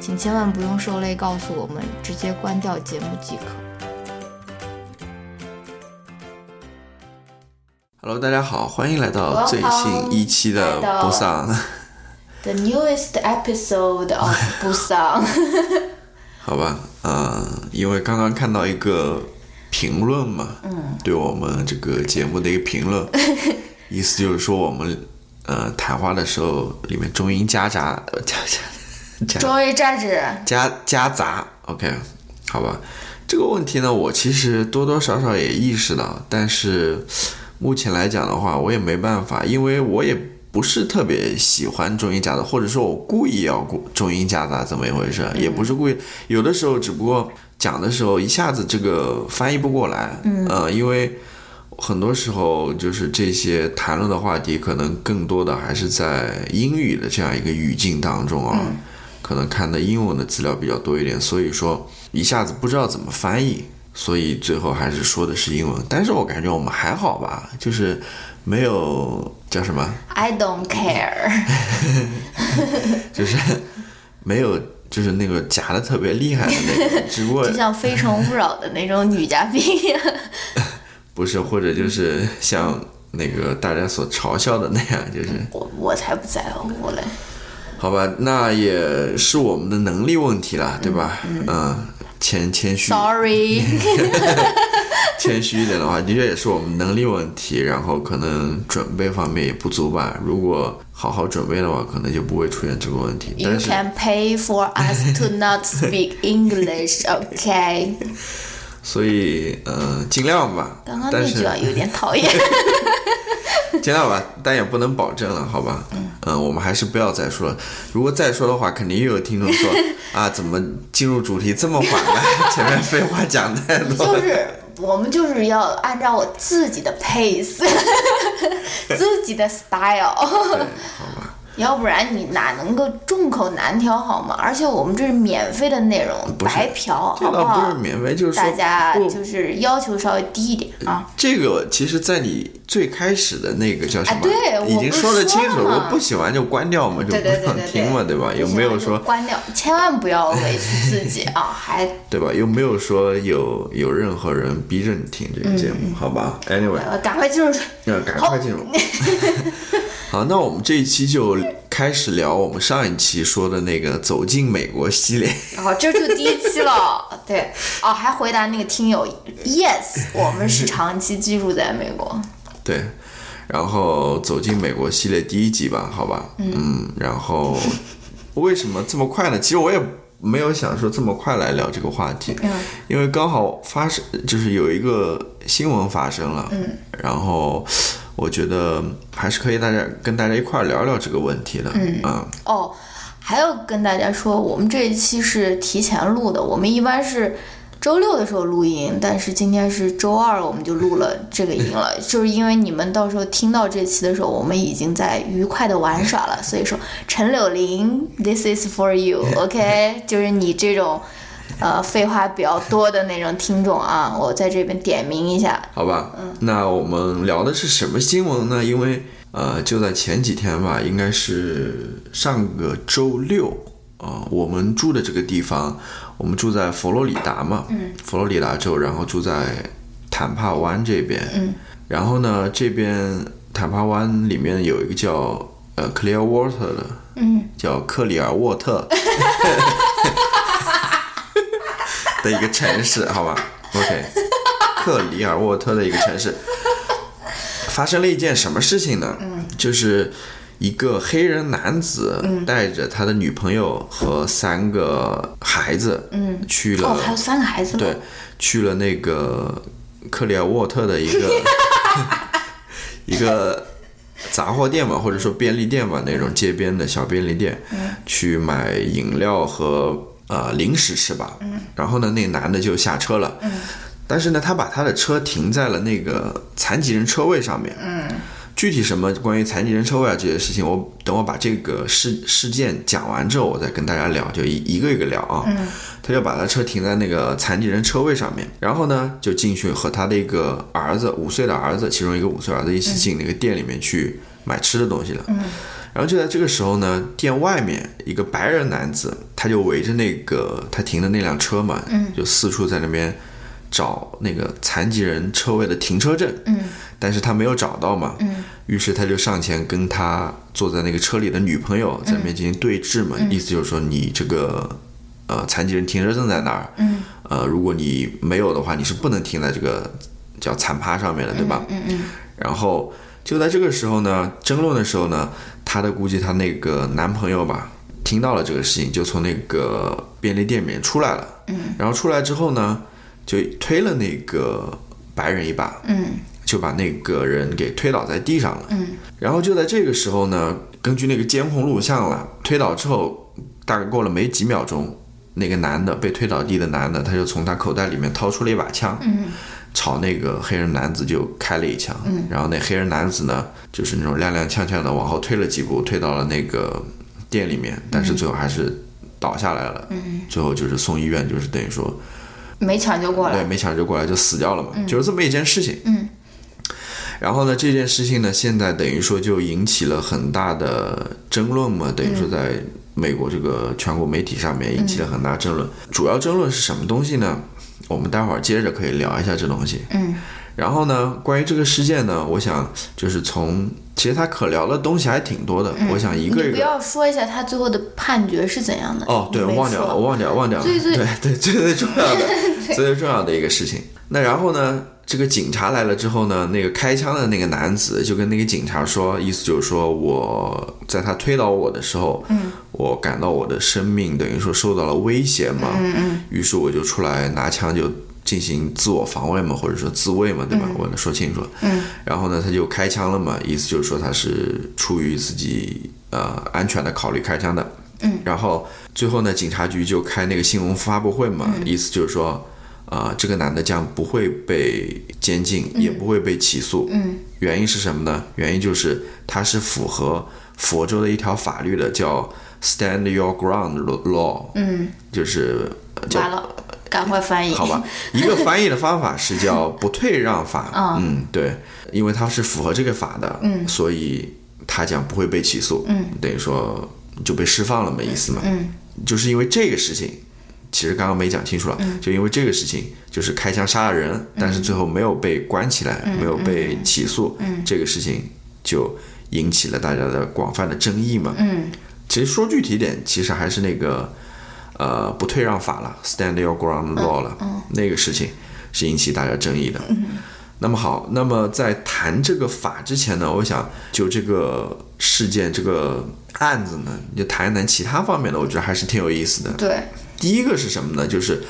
请千万不用受累告诉我们，直接关掉节目即可。Hello，大家好，欢迎来到最新一期的不丧。The newest episode of 不丧。好吧，嗯，因为刚刚看到一个评论嘛，嗯，对我们这个节目的一个评论，意思就是说我们。呃，谈话的时候里面中英夹杂，夹夹，中英夹杂，夹夹杂，OK，好吧。这个问题呢，我其实多多少少也意识到，但是目前来讲的话，我也没办法，因为我也不是特别喜欢中英夹杂，或者说我故意要中英夹杂，怎么一回事？也不是故意，有的时候只不过讲的时候一下子这个翻译不过来，嗯，因为。很多时候，就是这些谈论的话题，可能更多的还是在英语的这样一个语境当中啊，可能看的英文的资料比较多一点，所以说一下子不知道怎么翻译，所以最后还是说的是英文。但是我感觉我们还好吧，就是没有叫什么，I don't care，就是没有，就是那个夹的特别厉害的那种，只不过 就像《非诚勿扰》的那种女嘉宾。不是，或者就是像那个大家所嘲笑的那样，就是我我才不在乎嘞。好吧，那也是我们的能力问题了，对吧？嗯，谦谦虚。Sorry。谦虚一点的话，的确也是我们能力问题，然后可能准备方面也不足吧。如果好好准备的话，可能就不会出现这个问题。You can pay for us to not speak English, OK? 所以，呃，尽量吧。刚刚那句有点讨厌。尽量吧，但也不能保证了，好吧？嗯。嗯，我们还是不要再说了。如果再说的话，肯定又有听众说 啊，怎么进入主题这么缓慢？前面废话讲太多。就是我们就是要按照我自己的 pace，自己的 style。对，好吧。要不然你哪能够众口难调好吗？而且我们这是免费的内容，白嫖，好不好？不是免费，就是大家就是要求稍微低一点啊。这个其实，在你最开始的那个叫什么？对，已经说得清楚了，不喜欢就关掉嘛，就不想听嘛，对吧？有没有说关掉？千万不要委屈自己啊，还对吧？又没有说有有任何人逼着你听这个节目，好吧？Anyway，赶快进入，要赶快进入。好，那我们这一期就开始聊我们上一期说的那个走进美国系列。哦，这就第一期了。对，哦，还回答那个听友，yes，我们是长期居住在美国。对，然后走进美国系列第一集吧，好吧。嗯。然后为什么这么快呢？其实我也没有想说这么快来聊这个话题。嗯。因为刚好发生，就是有一个新闻发生了。嗯。然后。我觉得还是可以，大家跟大家一块聊聊这个问题的。嗯啊哦，还要跟大家说，我们这一期是提前录的。我们一般是周六的时候录音，但是今天是周二，我们就录了这个音了。就是因为你们到时候听到这期的时候，我们已经在愉快的玩耍了。所以说，陈柳林，This is for you，OK？就是你这种。呃，废话比较多的那种听众啊，我在这边点名一下，好吧？嗯，那我们聊的是什么新闻呢？因为呃，就在前几天吧，应该是上个周六啊，我们住的这个地方，我们住在佛罗里达嘛，嗯，佛罗里达州，然后住在坦帕湾这边，嗯，然后呢，这边坦帕湾里面有一个叫呃 Clearwater 的，嗯，叫克里尔沃特。的一个城市，好吧，OK，克里尔沃特的一个城市，发生了一件什么事情呢？嗯，就是一个黑人男子带着他的女朋友和三个孩子，嗯，去了哦，还有三个孩子吗？对，去了那个克里尔沃特的一个 一个杂货店嘛，或者说便利店嘛，那种街边的小便利店，去买饮料和呃零食吃吧。然后呢，那男的就下车了。但是呢，他把他的车停在了那个残疾人车位上面。具体什么关于残疾人车位啊这些事情，我等我把这个事事件讲完之后，我再跟大家聊，就一一个一个聊啊。他就把他车停在那个残疾人车位上面，然后呢就进去和他的一个儿子，五岁的儿子，其中一个五岁儿子一起进那个店里面去买吃的东西了。然后就在这个时候呢，店外面一个白人男子，他就围着那个他停的那辆车嘛，就四处在那边找那个残疾人车位的停车证。但是他没有找到嘛，于是他就上前跟他坐在那个车里的女朋友在那边进行对峙嘛，意思就是说你这个呃残疾人停车证在哪儿？嗯，呃，如果你没有的话，你是不能停在这个叫残趴上面的，对吧？嗯嗯。然后就在这个时候呢，争论的时候呢，她的估计她那个男朋友吧，听到了这个事情，就从那个便利店里面出来了。嗯。然后出来之后呢，就推了那个白人一把。嗯。就把那个人给推倒在地上了。嗯，然后就在这个时候呢，根据那个监控录像了，推倒之后大概过了没几秒钟，那个男的被推倒地的男的，他就从他口袋里面掏出了一把枪，嗯，朝那个黑人男子就开了一枪。嗯，然后那黑人男子呢，就是那种踉踉跄跄的往后退了几步，退到了那个店里面，但是最后还是倒下来了。嗯，最后就是送医院，就是等于说没抢救过来，对，没抢救过来就死掉了嘛，就是这么一件事情。嗯。然后呢，这件事情呢，现在等于说就引起了很大的争论嘛，等于说在美国这个全国媒体上面引起了很大争论。主要争论是什么东西呢？我们待会儿接着可以聊一下这东西。嗯。然后呢，关于这个事件呢，我想就是从其实他可聊的东西还挺多的。我想一个一个。不要说一下他最后的判决是怎样的？哦，对，忘掉了，我忘掉，忘掉了。对对对，最最重要的，最最重要的一个事情。那然后呢？这个警察来了之后呢，那个开枪的那个男子就跟那个警察说，意思就是说我在他推倒我的时候，嗯，我感到我的生命等于说受到了威胁嘛，嗯嗯，于是我就出来拿枪就进行自我防卫嘛，或者说自卫嘛，对吧？我能说清楚，嗯，然后呢，他就开枪了嘛，意思就是说他是出于自己呃安全的考虑开枪的，嗯，然后最后呢，警察局就开那个新闻发布会嘛，意思就是说。啊，这个男的将不会被监禁，也不会被起诉。嗯，原因是什么呢？原因就是他是符合佛州的一条法律的，叫 Stand Your Ground Law。嗯，就是完了，赶快翻译。好吧，一个翻译的方法是叫不退让法。嗯，对，因为他是符合这个法的，嗯，所以他将不会被起诉。嗯，等于说就被释放了没，意思嘛。嗯，就是因为这个事情。其实刚刚没讲清楚了，就因为这个事情，就是开枪杀了人，但是最后没有被关起来，没有被起诉，这个事情就引起了大家的广泛的争议嘛。嗯，其实说具体点，其实还是那个呃不退让法了，Stand Your Ground Law 了，那个事情是引起大家争议的。那么好，那么在谈这个法之前呢，我想就这个事件这个案子呢，就谈一谈其他方面的，我觉得还是挺有意思的。对。第一个是什么呢？就是，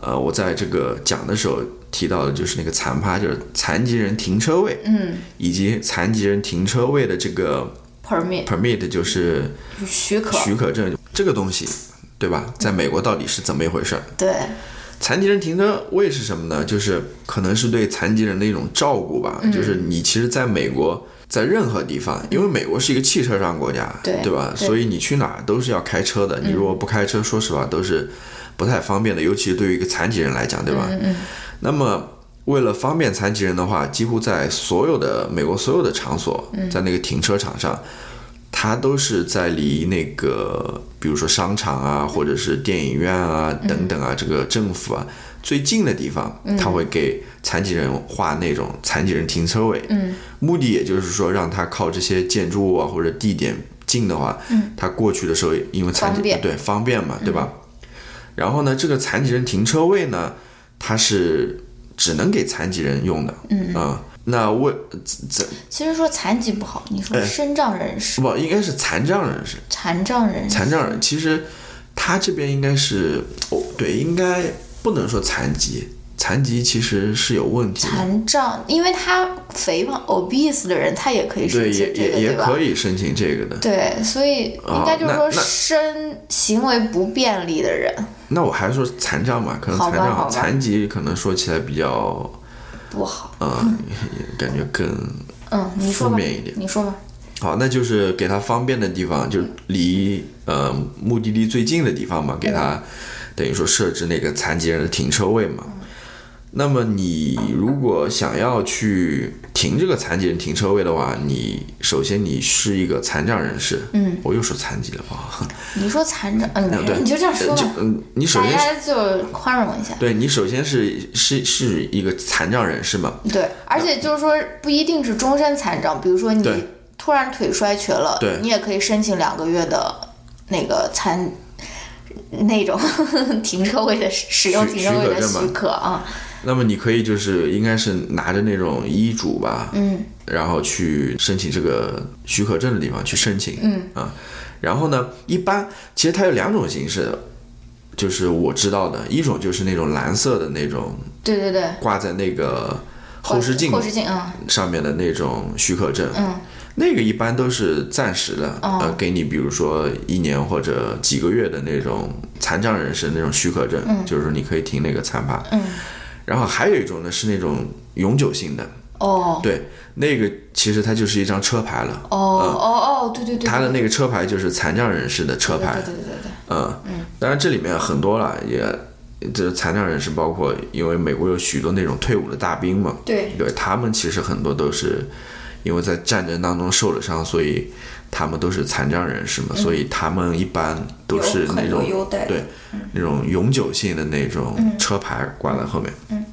呃，我在这个讲的时候提到的，就是那个残趴，就是残疾人停车位，嗯，以及残疾人停车位的这个 permit permit 就是许可许可证这个东西，对吧？在美国到底是怎么一回事？对，残疾人停车位是什么呢？就是可能是对残疾人的一种照顾吧。就是你其实在美国，在任何地方，因为美国是一个汽车上国家，对对吧？所以你去哪儿都是要开车的。你如果不开车，说实话都是。不太方便的，尤其是对于一个残疾人来讲，对吧？嗯嗯。那么，为了方便残疾人的话，几乎在所有的美国所有的场所，在那个停车场上，它都是在离那个，比如说商场啊，或者是电影院啊等等啊，这个政府啊最近的地方，他会给残疾人画那种残疾人停车位。嗯。目的也就是说，让他靠这些建筑物啊或者地点近的话，嗯，他过去的时候，因为残疾对方便嘛，对吧？然后呢，这个残疾人停车位呢，它是只能给残疾人用的。嗯啊、那为这其实说残疾不好，你说哎身障人士、不应该是残障人士？残障人士，残障人其实他这边应该是哦，对，应该不能说残疾，残疾其实是有问题。残障，因为他肥胖 obese 的人，他也可以申，请这个，也也也？可以申请这个的。对，所以应该就是说身行为不便利的人那我还是说残障吧，可能残障、残疾可能说起来比较不好。嗯，感觉更嗯，你说吧，负面一点你说吧。好，那就是给他方便的地方，就离呃目的地最近的地方嘛，给他等于说设置那个残疾人的停车位嘛。那么你如果想要去停这个残疾人停车位的话，你首先你是一个残障人士，嗯，我又说残疾了吧？你说残障，嗯，对。你就这样说吧，嗯，你首先大家就宽容一下。对你首先是是是一个残障人士嘛，对，而且就是说不一定是终身残障，比如说你突然腿摔瘸了，对。你也可以申请两个月的那个残那种 停车位的使用许停车位的许可证嘛许可啊。那么你可以就是应该是拿着那种医嘱吧，嗯。然后去申请这个许可证的地方去申请，嗯。啊，然后呢，一般其实它有两种形式，就是我知道的，一种就是那种蓝色的那种对对对，挂在那个后视镜后视镜，嗯。上面的那种许可证，嗯那个一般都是暂时的，哦。呃，给你比如说一年或者几个月的那种残障人士那种许可证，就是说你可以停那个残趴。嗯，然后还有一种呢是那种永久性的，哦。对，那个其实它就是一张车牌了，哦哦哦，对对对，它的那个车牌就是残障人士的车牌，对对对对对，嗯，当然这里面很多了，也这残障人士包括因为美国有许多那种退伍的大兵嘛，对。对他们其实很多都是因为在战争当中受了伤，所以他们都是残障人士嘛，所以他们一般都是那种对那种永久性的那种车牌挂在后面。嗯。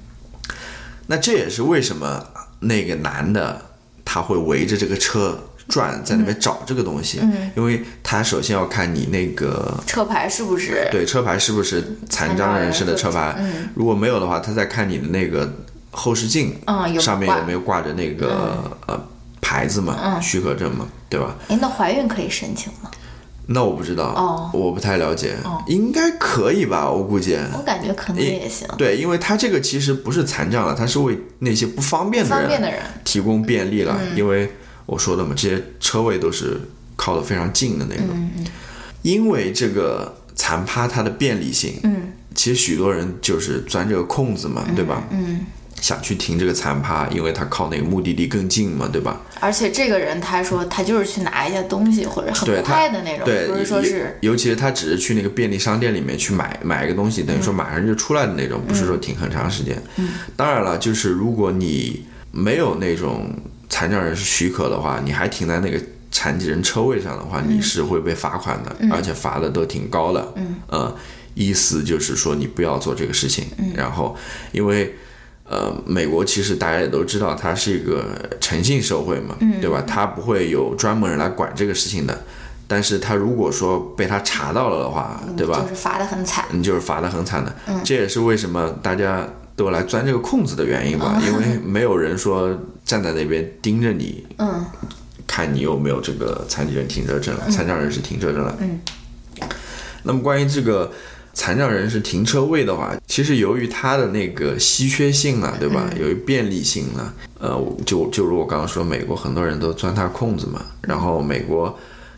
那这也是为什么那个男的他会围着这个车转，在那边找这个东西，嗯。因为他首先要看你那个车牌是不是？对车牌是不是残障人士的车牌，嗯。如果没有的话，他再看你的那个后视镜，上面有没有挂着那个、呃牌子嘛，嗯许可证嘛，对吧？哎，那怀孕可以申请吗？那我不知道，哦我不太了解，应该可以吧？我估计。我感觉可能也行。对，因为它这个其实不是残障了，它是为那些不方便的人方便的人，提供便利了。嗯因为我说的嘛，这些车位都是靠得非常近的那种。嗯因为这个残趴它的便利性，嗯其实许多人就是钻这个空子嘛，对吧？嗯，想去停这个残趴，因为他靠那个目的地更近嘛，对吧？而且这个人他说他就是去拿一下东西或者很快的那种，对，不是说是尤尤其是他只是去那个便利商店里面去买买一个东西，等于说马上就出来的那种，不是说停很长时间。嗯，当然了，就是如果你没有那种残障人士许可的话，你还停在那个残疾人车位上的话，你是会被罚款的，而且罚的都挺高的。嗯，呃，意思就是说你不要做这个事情。嗯然后，因为。呃，美国其实大家也都知道，它是一个诚信社会嘛，嗯对吧？它不会有专门人来管这个事情的。但是他如果说被他查到了的话，对吧？就是罚的很惨。你就是罚的很惨的。这也是为什么大家都来钻这个空子的原因吧，因为没有人说站在那边盯着你，嗯看你有没有这个残疾人停车证了，残障人士停车证了。嗯。那么关于这个残障人士停车位的话，其实由于它的那个稀缺性呢，对吧？由于便利性呢，呃，就就如我刚刚说，美国很多人都钻它空子嘛，然后美国。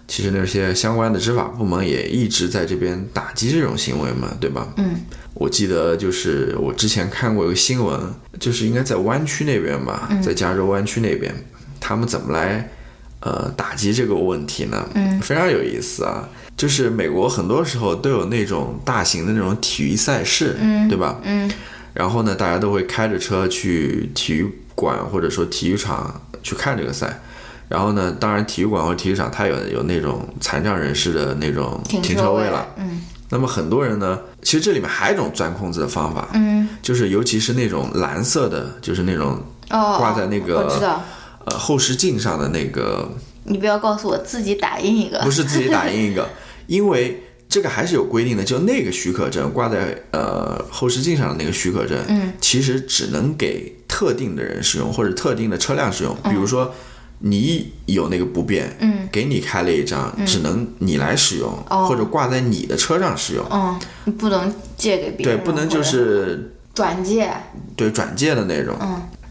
其实那些相关的执法部门也一直在这边打击这种行为嘛，对吧？嗯我记得就是我之前看过一个新闻，就是应该在湾区那边吧，在加州湾区那边，他们怎么来呃打击这个问题呢？嗯，非常有意思啊。就是美国很多时候都有那种大型的那种体育赛事，嗯对吧？嗯然后呢，大家都会开着车去体育馆或者说体育场去看这个赛。然后呢，当然体育馆或者体育场它有有那种残障人士的那种停停车位了。嗯那么很多人呢，其实这里面还有一种钻空子的方法，嗯就是尤其是那种蓝色的，就是那种哦，挂在那个呃后视镜上的那个，你不要告诉我自己打印一个。不。是自己打印一个，因为这个还是有规定的，就那个许可证挂在呃后视镜上的那个许可证，嗯，其实只能给特定的人使用或者特定的车辆使用，比如说你有那个不便，嗯，给你开了一张，只能你来使用，哦。或者挂在你的车上使用，嗯，不能借给别人对，不能就是转借，对转借的那种，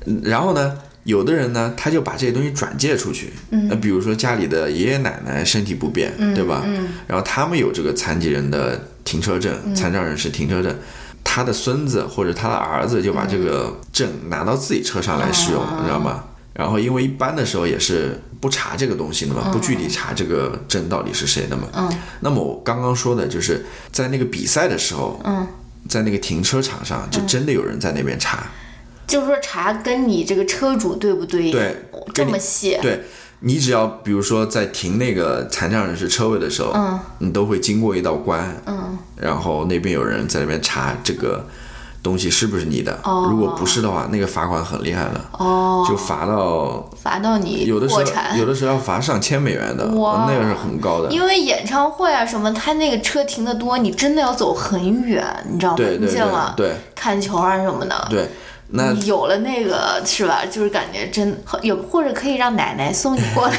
嗯，然后呢，有的人呢，他就把这些东西转借出去，嗯，那比如说家里的爷爷奶奶身体不便，对吧？嗯，然后他们有这个残疾人的停车证，残障人士停车证，他的孙子或者他的儿子就把这个证拿到自己车上来使用，你知道吗？然后因为一般的时候也是不查这个东西的嘛，不具体查这个证到底是谁的嘛。嗯。那么我刚刚说的就是在那个比赛的时候，嗯，在那个停车场上，就真的有人在那边查。就是说查跟你这个车主对不对？对哦这么细，对你只要比如说在停那个残障人士车位的时候，嗯，你都会经过一道关，嗯，然后那边有人在那边查这个东西是不是你的，哦如果不是的话，那个罚款很厉害的，哦，就罚到罚到你有的时候，有的时候要罚上千美元的，哇那个是很高的。因为演唱会啊什么，他那个车停的多，你真的要走很远，你知道吗？对对对看球啊什么的。对，那有了那个是吧？就是感觉真有，或者可以让奶奶送你过来。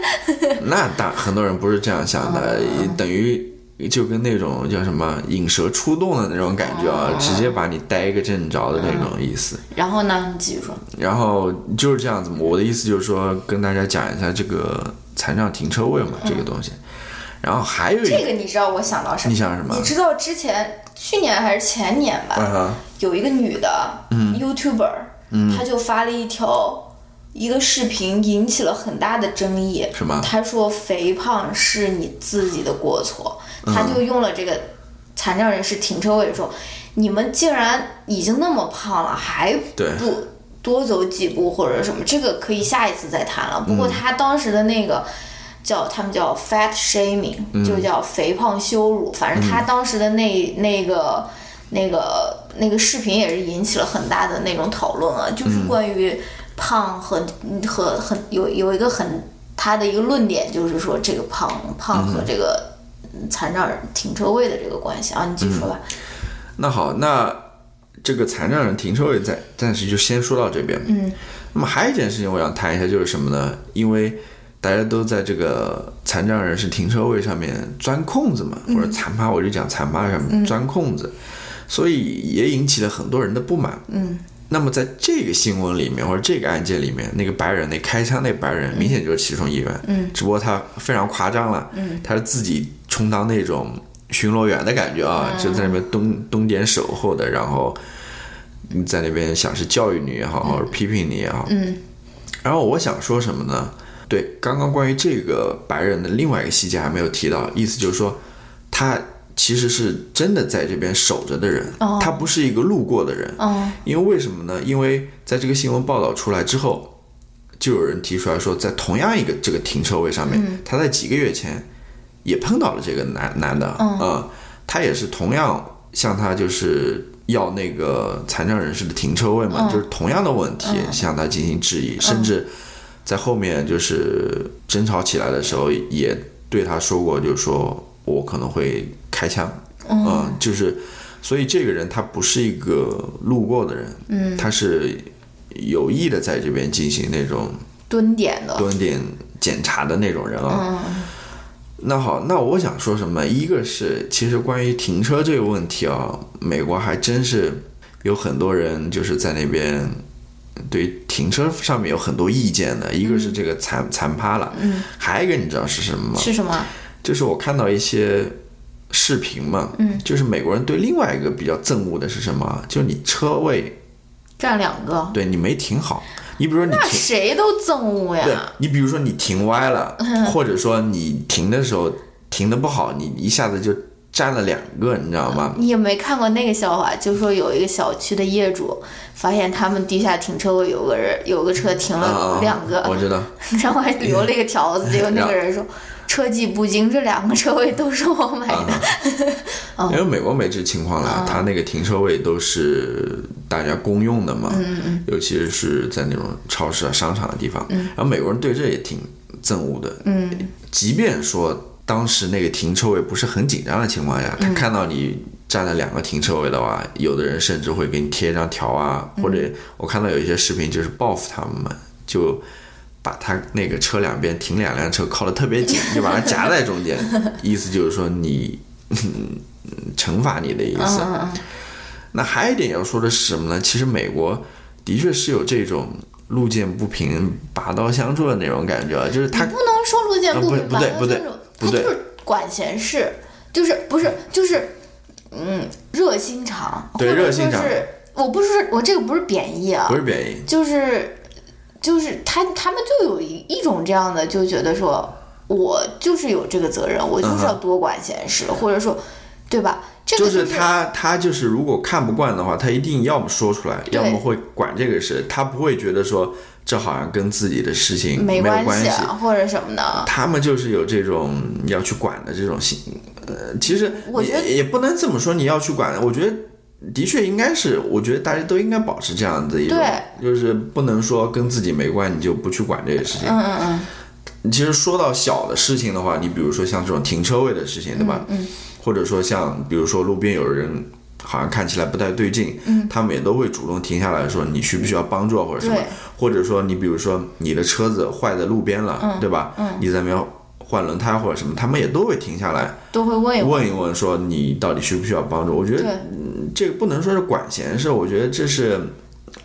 那大很多人不是这样想的，等于就跟那种叫什么引蛇出洞的那种感觉啊，直接把你逮个正着的那种意思。然后呢，你继续说。然后就是这样子嘛，我的意思就是说，跟大家讲一下这个残障停车位嘛，这个东西。然后还有一这个你知道我想到什么？你想什么你知道之前去年还是前年吧，有一个女的、YouTuber，她就发了一条一个视频，引起了很大的争议。什么她说肥胖是你自己的过错，嗯。她就用了这个残障人士停车位说，你们竟然已经那么胖了，还不多走几步或者什么，这个可以下一次再谈了。不嗯。过她当时的那个。叫他们叫 fat shaming，、就嗯叫肥胖羞辱。反正他当时的那那个那个那个视频也是引起了很大的那种讨论啊，就是嗯关于胖和和很有有一个很他的一个论点，就是说这个胖胖和这个残障人停车位的这个关系啊。你继续说吧。那好，那这个残障人停车位暂暂时就先说到这边。嗯，那么还有一件事情我想谈一下，就是什么呢？因为大家都在这个残障人士停车位上面钻空子嘛，或者残趴，我就讲残趴上面钻空子，所以也引起了很多人的不满。嗯，那么在这个新闻里面，或者这个案件里面，那个白人那开枪那白人，明显就是其中一员。嗯，只不过他非常夸张了。嗯，他是自己充当那种巡逻员的感觉啊，就在那边蹲蹲点守候的，然后你在那边想是教育你也好，或者批评你也好。嗯然后我想说什么呢？对，刚刚关于这个白人的另外一个细节还没有提到，意思就是说，他其实是真的在这边守着的人，哦他不是一个路过的人。嗯因为为什么呢？因为在这个新闻报道出来之后，就有人提出来说，在同样一个这个停车位上面，他在几个月前也碰到了这个男男的，嗯呃他也是同样向他就是要那个残障人士的停车位嘛，嗯就是同样的问题向他进行质疑，甚至在后面就是争吵起来的时候，也对他说过，就是说我可能会开枪，嗯、就是。所以这个人他不是一个路过的人，嗯，他是有意的在这边进行那种蹲点的。蹲点检查的那种人啊。嗯那好，那我想说什么？一个是其实关于停车这个问题啊，美国还真是有很多人就是在那边对停车上面有很多意见的。一个是这个残残趴了，嗯，还有一个你知道是什么吗？是什么？就是我看到一些视频嘛，嗯，就是美国人对另外一个比较憎恶的是什么？就是你车位占两个，对你没停好，你比如说你谁都憎恶呀对呀。你比如说你停歪了，或者说你停的时候停的不好，你一下子就占了两个，你知道吗？你也没看过那个笑话？就说有一个小区的业主发现他们地下停车位有个人有个车停了啊，两个，我知道，然后还留了一个条子，结果那个人说。车技不精，这两个车位都是我买的。因为美国没这情况了，他那个停车位都是大家公用的嘛，尤其是在那种超市啊、商场的地方。然后美国人对这也挺憎恶的，嗯即便说当时那个停车位不是很紧张的情况下，他看到你占了两个停车位的话，有的人甚至会给你贴一张条啊，或者我看到有一些视频就是报复他们嘛，就把他那个车两边停两辆车靠得特别紧，就把它夹在中间，意思就是说你 惩罚你的意思。那还有一点要说的是什么呢？其实美国的确是有这种路见不平拔刀相助的那种感觉，就是他不能说路见不呃平，不不对不对。不对他就是管闲事，就是不是就是嗯热心肠，对热心肠。我不是我这个不是贬义啊不，是贬义，就是就是他他们就有一一种这样的，就觉得说我就是有这个责任，我就是要多管闲事，或者说对吧？这个就是是他他就是如果看不惯的话，他一定要么说出来，要么会管这个事，他不会觉得说这好像跟自己的事情没关系啊，或者什么的。他们就是有这种要去管的这种心，呃，其实我觉得也也不能这么说，你要去管，我觉得的确应该是，我觉得大家都应该保持这样的一种，就是不能说跟自己没关你就不去管这些事情。嗯嗯嗯，其实说到小的事情的话，你比如说像这种停车位的事情，对吧？嗯或者说像比如说路边有人好像看起来不太对劲，嗯。他们也都会主动停下来说你需不需要帮助啊或者什么，或者说你比如说你的车子坏在路边了，对吧？嗯。你在那边换轮胎或者什么，他们也都会停下来都会问一问。问一问，说你到底需不需要帮助？我觉得，嗯这个不能说是管闲事，我觉得这是，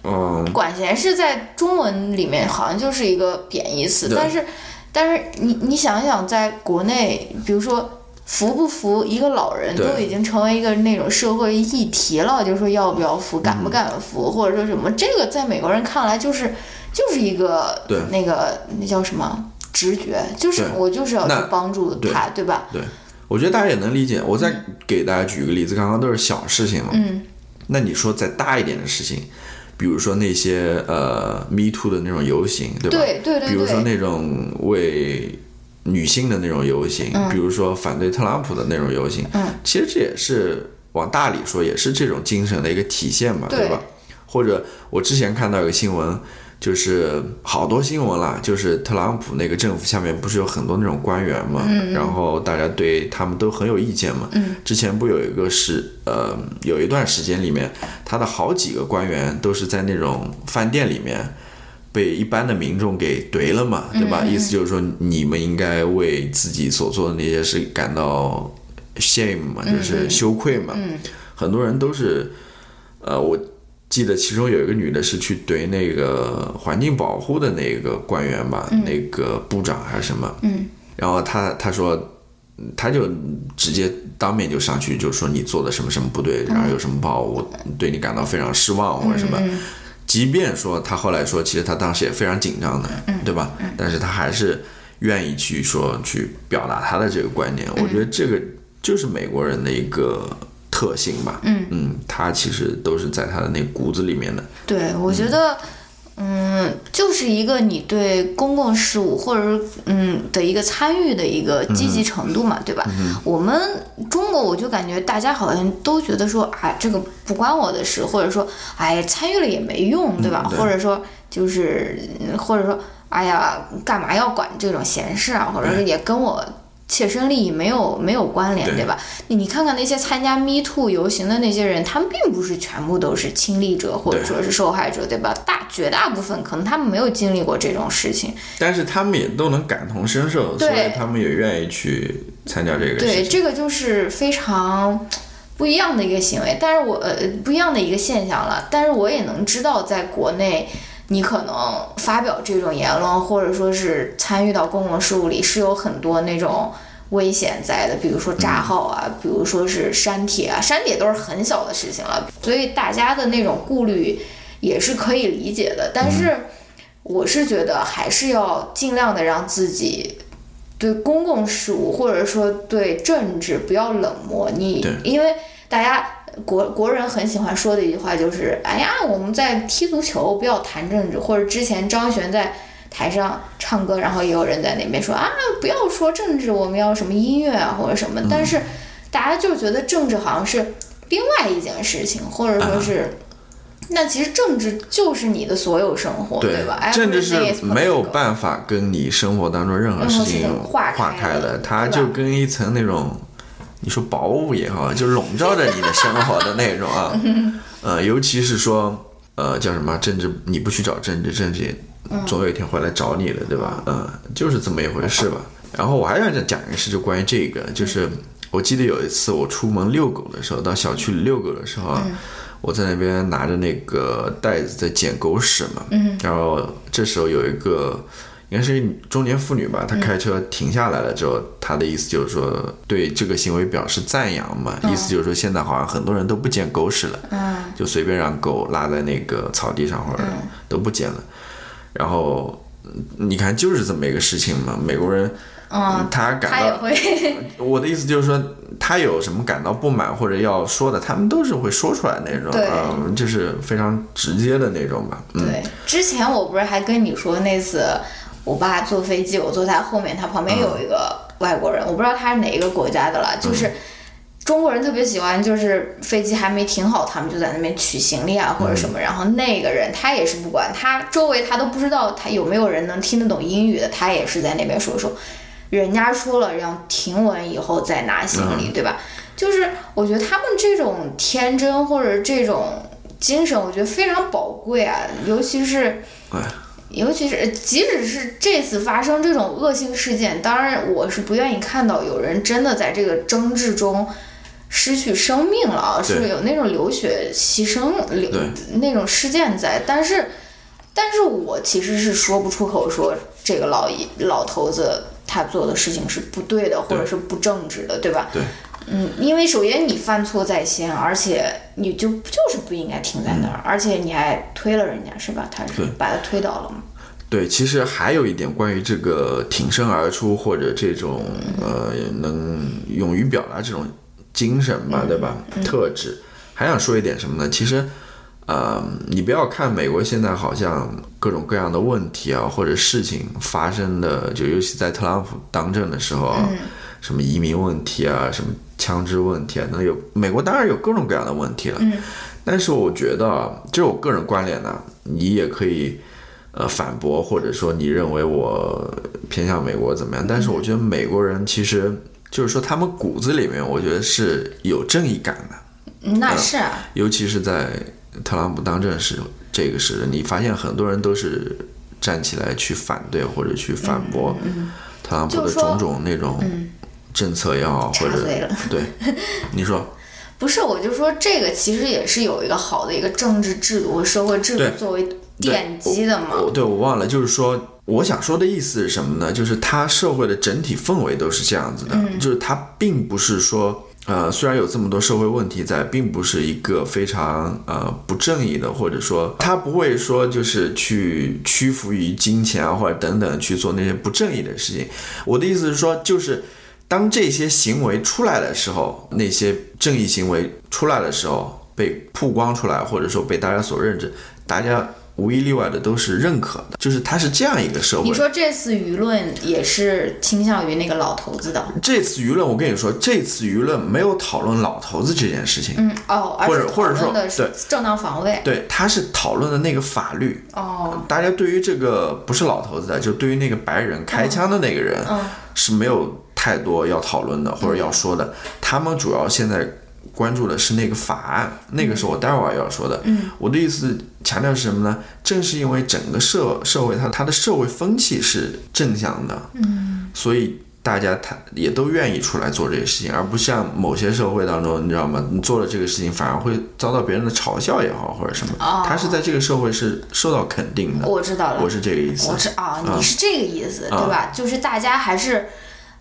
嗯，管闲事在中文里面好像就是一个贬义词，但是，但是你你想想，在国内，比如说扶不扶一个老人，都已经成为一个那种社会议题了，就是说要不要扶，敢不嗯敢扶，或者说什么，这个在美国人看来就是就是一个对。那个那叫什么？直觉，就是我就是要去帮助他，对。吧？对，我觉得大家也能理解。我再给大家举个例子，刚刚都是小事情嘛，嗯，那你说再大一点的事情，比如说那些呃 Me Too 的那种游行，对吧？对对对。比如说，那种为女性的那种游行，比如说反对特朗普的那种游行，嗯，其实这也是往大里说，也是这种精神的一个体现嘛，对吧？或者我之前看到一个新闻，就是好多新闻啦，就是特朗普那个政府下面不是有很多那种官员嘛，然后大家对他们都很有意见嘛。嗯，之前不有一个是呃，有一段时间里面，他的好几个官员都是在那种饭店里面。被一般的民众给怼了嘛，对吧？意思就是说，你们应该为自己所做的那些事感到 shame 嘛，就是羞愧嘛。很多人都是，呃，我记得其中有一个女的是去怼那个环境保护的那个官员吧，那个部长还是什么，嗯，然后她她说，他就直接当面就上去就说你做的什么什么不对，然后有什么不好，我对你感到非常失望或者什么。即便说他后来说，其实他当时也非常紧张的，对吧？但是他还是愿意去说去表达他的这个观点。我觉得这个就是美国人的一个特性吧。嗯嗯，他其实都是在他的那骨子里面的。对，我觉得，嗯，就是一个你对公共事务或者是嗯的一个参与的一个积极程度嘛，对吧？我们中国我就感觉大家好像都觉得说，哎，这个不关我的事，或者说，哎，参与了也没用，对吧？对或者说就是，嗯或者说，哎呀，干嘛要管这种闲事啊？或者是也跟我。切身利益没有没有关联，对对吧？你你看看那些参加 Me Too 游行的那些人，他们并不是全部都是亲历者或者说是受害者，对吧？大绝大部分可能他们没有经历过这种事情，但是他们也都能感同身受，所以他们也愿意去参加这个对。这个就是非常不一样的一个行为，但是我呃不一样的一个现象了。但是我也能知道，在国内，你可能发表这种言论，或者说是参与到公共事务里，是有很多那种危险在的，比如说炸号啊，比如说是删帖啊，删帖都是很小的事情了，所以大家的那种顾虑也是可以理解的。但是我是觉得还是要尽量的让自己。对公共事务或者说对政治不要冷漠，你因为大家国国人很喜欢说的一句话就是，哎呀，我们在踢足球，不要谈政治，或者之前张悬在台上唱歌，然后也有人在那边说啊，不要说政治，我们要什么音乐啊或者什么，但是大家就觉得政治好像是另外一件事情，或者说是。那其实政治就是你的所有生活，对吧？政治是没有办法跟你生活当中任何事情划开的，它就跟一层那种，你说薄雾也好，就笼罩着你的生活的那种啊。呃，尤其是说，呃，叫什么政治？你不去找政治，政治总有一天会来找你的，对吧？嗯，就是这么一回事吧。然后我还想讲一个事，就关于这个，就是我记得有一次我出门遛狗的时候，到小区里遛狗的时候啊。我在那边拿着那个袋子在捡狗屎嘛，嗯然后这时候有一个应该是中年妇女吧，她开车停下来了之后，她的意思就是说对这个行为表示赞扬嘛，意思就是说现在好像很多人都不捡狗屎了，就随便让狗拉在那个草地上或者都不捡了，然后你看就是这么一个事情嘛，美国人。嗯，他感到，我的意思就是说，他有什么感到不满或者要说的，他们都是会说出来那种，嗯，就是非常直接的那种吧。对，之前我不是还跟你说那次，我爸坐飞机，我坐在后面，他旁边有一个外国人，我不知道他是哪一个国家的了，就是。中国人特别喜欢，就是飞机还没停好，他们就在那边取行李啊或者什么。然后那个人他也是不管，他周围他都不知道他有没有人能听得懂英语的，他也是在那边说说。人家说了让停稳以后再拿行李，对吧？就是我觉得他们这种天真或者这种精神，我觉得非常宝贵啊。尤其是，尤其是即使是这次发生这种恶性事件，当然我是不愿意看到有人真的在这个争执中。失去生命了啊，是有那种流血牺牲流那种事件在，但是，但是我其实是说不出口说这个老一老头子他做的事情是不对的，或者是不正直的，对吧？对，嗯，因为首先你犯错在先，而且你就就是不应该停在那儿，而且你还推了人家是吧？他是把他推倒了嘛？对，其实还有一点关于这个挺身而出或者这种呃能勇于表达这种。精神吧，对吧？特质，还想说一点什么呢？其实，呃，你不要看美国现在好像各种各样的问题啊，或者事情发生的，就尤其在特朗普当政的时候啊，什么移民问题啊，什么枪支问题啊，那有美国当然有各种各样的问题了。嗯，但是我觉得，这是我个人观点呢，你也可以呃反驳，或者说你认为我偏向美国怎么样？但是我觉得美国人其实。就是说，他们骨子里面，我觉得是有正义感的。那是啊，尤其是在特朗普当政时，这个是你发现很多人都是站起来去反对或者去反驳特朗普的种种那种政策也好，或者对，你说不是？我就说这个其实也是有一个好的一个政治制度和社会制度作为奠基的嘛。对，我忘了，就是说。我想说的意思是什么呢？就是它社会的整体氛围都是这样子的，就是它并不是说，呃，虽然有这么多社会问题在，并不是一个非常呃不正义的，或者说它不会说就是去屈服于金钱啊或者等等去做那些不正义的事情。我的意思是说，就是当这些行为出来的时候，那些正义行为出来的时候被曝光出来，或者说被大家所认知，大家。无一例外的都是认可的，就是它是这样一个社会。你说这次舆论也是倾向于那个老头子的。这次舆论，我跟你说，这次舆论没有讨论老头子这件事情。嗯哦，或者或者说对正当防卫。对，他是讨论的那个法律。哦。大家对于这个不是老头子的，就对于那个白人开枪的那个人，是没有太多要讨论的或者要说的。他们主要现在。关注的是那个法案，那个是我待会儿要说的。嗯，我的意思强调是什么呢？正是因为整个社社会它它的社会风气是正向的，嗯，所以大家他也都愿意出来做这些事情，而不像某些社会当中，你知道吗？你做了这个事情反而会遭到别人的嘲笑也好，或者什么。哦，他是在这个社会是受到肯定的。我知道了，我是这个意思。我是啊，你是这个意思对吧？就是大家还是。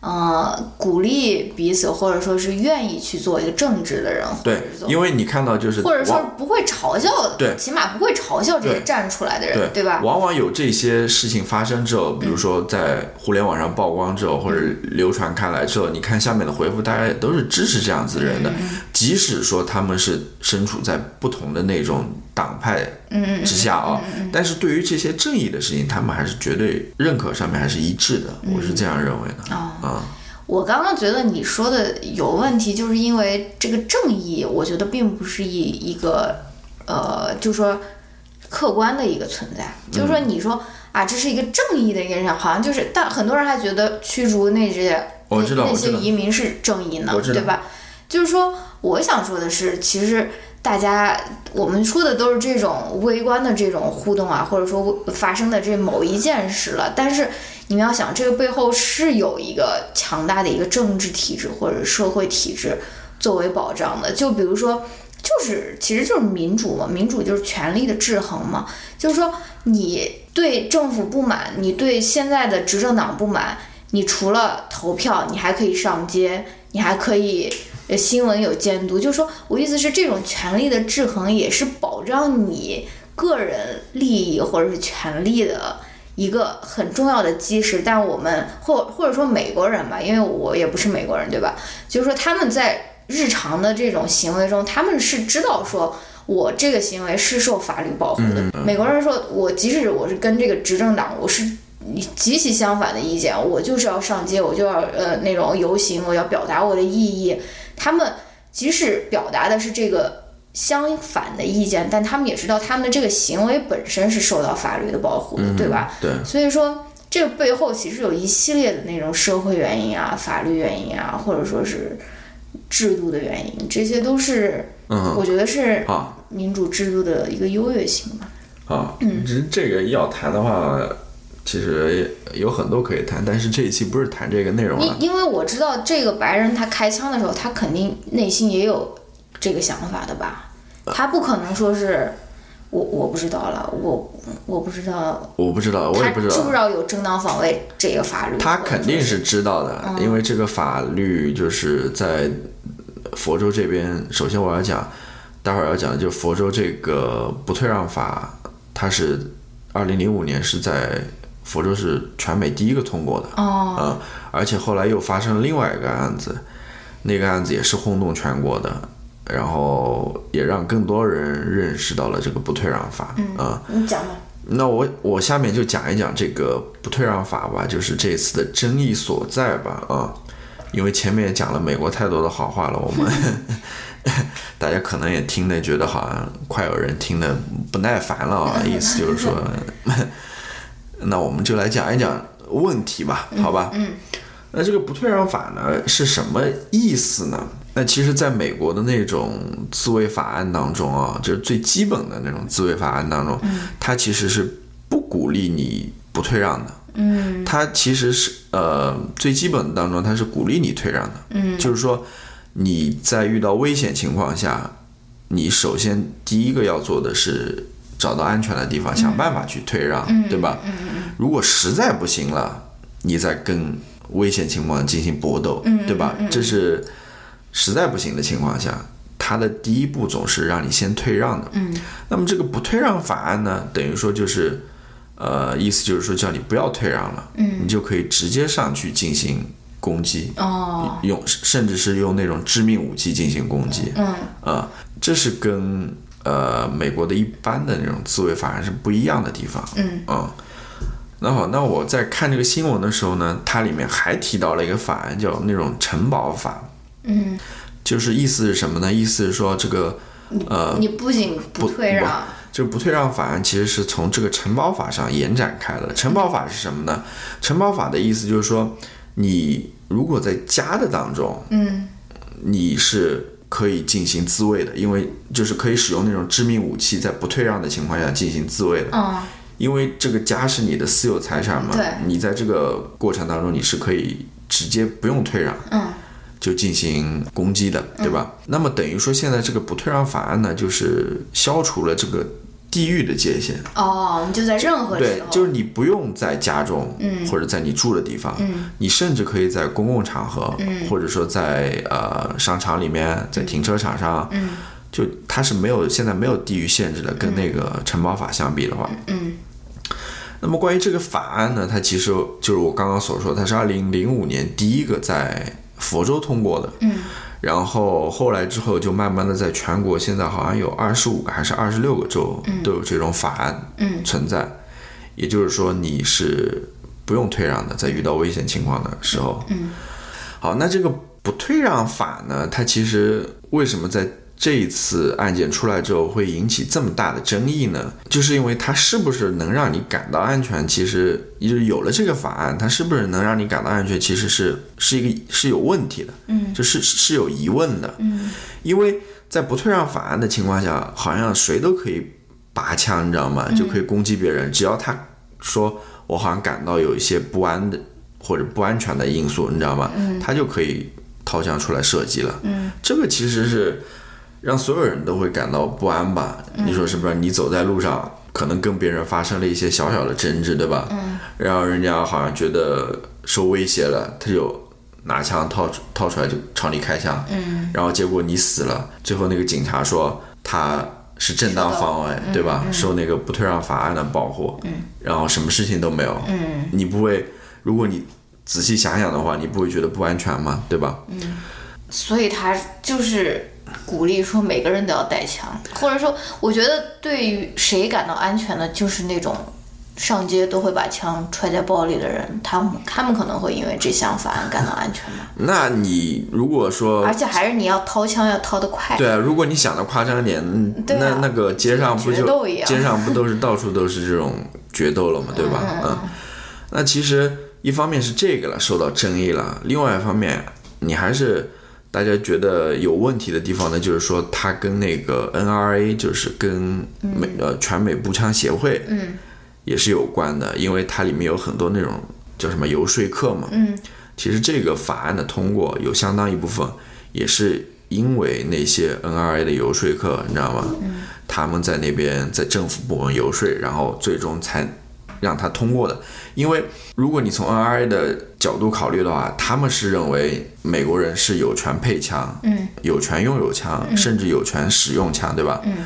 呃，鼓励彼此，或者说是愿意去做一个正直的人。对，因为你看到就是，或者说不会嘲笑，对，起码不会嘲笑这些站出来的人，对吧？往往有这些事情发生之后，比如说在互联网上曝光之后，或者流传开来之后，你看下面的回复，大家也都是支持这样子人的，即使说他们是身处在不同的那种。党派之下啊，但是对于这些正义的事情，他们还是绝对认可，上面还是一致的。我是这样认为的啊。我刚刚觉得你说的有问题，就是因为这个正义，我觉得并不是一一个呃，就说客观的一个存在。就是说，你说啊，这是一个正义的一个人，好像就是，但很多人还觉得驱逐那些那那些移民是正义呢对吧？就是说，我想说的是，其实大家我们说的都是这种微观的这种互动啊，或者说发生的这某一件事了。但是你们要想，这个背后是有一个强大的一个政治体制或者社会体制作为保障的。就比如说，就是其实就是民主嘛，民主就是权力的制衡嘛。就是说，你对政府不满，你对现在的执政党不满，你除了投票，你还可以上街，你还可以呃新闻有监督。就是说我意思是，这种权力的制衡也是保障你个人利益或者是权利的。一个很重要的基石，但我们或或者说美国人吧，因为我也不是美国人，对吧？就是说他们在日常的这种行为中，他们是知道说我这个行为是受法律保护的。美国人说，我即使我是跟这个执政党，我是极其相反的意见，我就是要上街，我就要呃那种游行，我要表达我的意义。他们即使表达的是这个相反的意见，但他们也知道他们的这个行为本身是受到法律的保护的，对吧？对，所以说，这个背后其实有一系列的那种社会原因啊、法律原因啊，或者说是制度的原因，这些都是嗯，我觉得是好，民主制度的一个优越性吧。好，这这个要谈的话，其实有很多可以谈，但是这一期不是谈这个内容了。因因为我知道这个白人他开枪的时候，他肯定内心也有这个想法的吧？他不可能说是我我不知道了，我我不知道我不知道，我也不知道他知不知。道有正当防卫这个法律？他肯定是知道的，嗯因为这个法律就是在佛州这边。首先我要讲，待会儿要讲的就是佛州这个不退让法，它是二零零五年是在佛州是全美第一个通过的，哦，啊、而且后来又发生了另外一个案子，那个案子也是轰动全国的，然后也让更多人认识到了这个不退让法，啊、你讲吧。那我我下面就讲一讲这个不退让法吧，就是这次的争议所在吧，啊，因为前面也讲了美国太多的好话了，我们 大家可能也听得觉得好像快有人听得不耐烦了啊，意思就是说 那我们就来讲一讲问题吧，好吧？嗯。那这个不退让法呢是什么意思呢？那其实，在美国的那种自卫法案当中啊，就是最基本的那种自卫法案当中，它其实是不鼓励你不退让的。嗯它其实是呃最基本的当中，它是鼓励你退让的。嗯就是说你在遇到危险情况下，你首先第一个要做的是找到安全的地方，想办法去退让，对吧？如果实在不行了，你再跟危险情况进行搏斗，嗯对吧？这是实在不行的情况下，他的第一步总是让你先退让的。嗯。那么这个不退让法案呢，等于说就是，呃，意思就是说叫你不要退让了，嗯。你就可以直接上去进行攻击，哦。用甚至是用那种致命武器进行攻击，嗯。啊、这是跟呃美国的一般的那种自卫法案是不一样的地方，嗯。啊、那好，那我在看这个新闻的时候呢，它里面还提到了一个法案，叫那种城堡法，嗯，就是意思是什么呢？意思是说这个呃，你不仅不退让，这个不退让法案其实是从这个城堡法上延展开的。城堡法是什么呢？城堡法的意思就是说，你如果在家的当中，嗯。你是可以进行自卫的，因为就是可以使用那种致命武器，在不退让的情况下进行自卫的。嗯因为这个家是你的私有财产嘛对，你在这个过程当中你是可以直接不用退让，嗯就进行攻击的，对吧？那么等于说现在这个不退让法案呢，就是消除了这个地域的界限，哦，你就在任何对就是你不用在家中，嗯。或者在你住的地方，嗯。你甚至可以在公共场合，嗯。或者说在呃商场里面，在停车场上，嗯。就它是没有现在没有地域限制的，跟那个城堡法相比的话，嗯。那么关于这个法案呢，它其实就是我刚刚所说，它是二零零五年第一个在佛州通过的，嗯。然后后来之后就慢慢的在全国，现在好像有二十五个还是二十六个州都有这种法案嗯。存在，也就是说你是不用退让的，在遇到危险情况的时候。嗯。好，那这个不退让法呢，它其实为什么在这一次案件出来之后会引起这么大的争议呢？就是因为它是不是能让你感到安全？其实就是有了这个法案，它是不是能让你感到安全？其实是是一个是有问题的，嗯，就是是有疑问的，嗯，因为在不退让法案的情况下，好像谁都可以拔枪，你知道吗？就可以攻击别人，只要他说我好像感到有一些不安的或者不安全的因素，你知道吗？嗯，他就可以掏枪出来射击了，嗯，这个其实是。让所有人都会感到不安吧？你说是不是？你走在路上，可能跟别人发生了一些小小的争执，对吧？嗯。然后人家好像觉得受威胁了，他就拿枪套出掏出来就朝你开枪。嗯。然后结果你死了，最后那个警察说他是正当防卫，对吧？受那个不退让法案的保护。嗯。然后什么事情都没有。嗯。你不会，如果你仔细想想的话，你不会觉得不安全吗？对吧？嗯。所以他就是。鼓励说每个人都要带枪，或者说，我觉得对于谁感到安全的，就是那种上街都会把枪揣在包里的人，他们他们可能会因为这项法案感到安全吗？那你如果说，而且还是你要掏枪要掏得快。对啊，如果你想的夸张点，那那个街上不就街上不都是到处都是这种决斗了嘛？对吧？嗯，那其实一方面是这个了受到争议了，另外一方面你还是。大家觉得有问题的地方呢，就是说它跟那个 NRA，就是跟美呃全美步枪协会，嗯，也是有关的，因为它里面有很多那种叫什么游说客嘛，嗯，其实这个法案的通过有相当一部分也是因为那些 NRA 的游说客，你知道吗？嗯，他们在那边在政府部门游说，然后最终才。让他通过的，因为如果你从 NRA 的角度考虑的话，他们是认为美国人是有权配枪，嗯，有权拥有枪，甚至有权使用枪，对吧？嗯，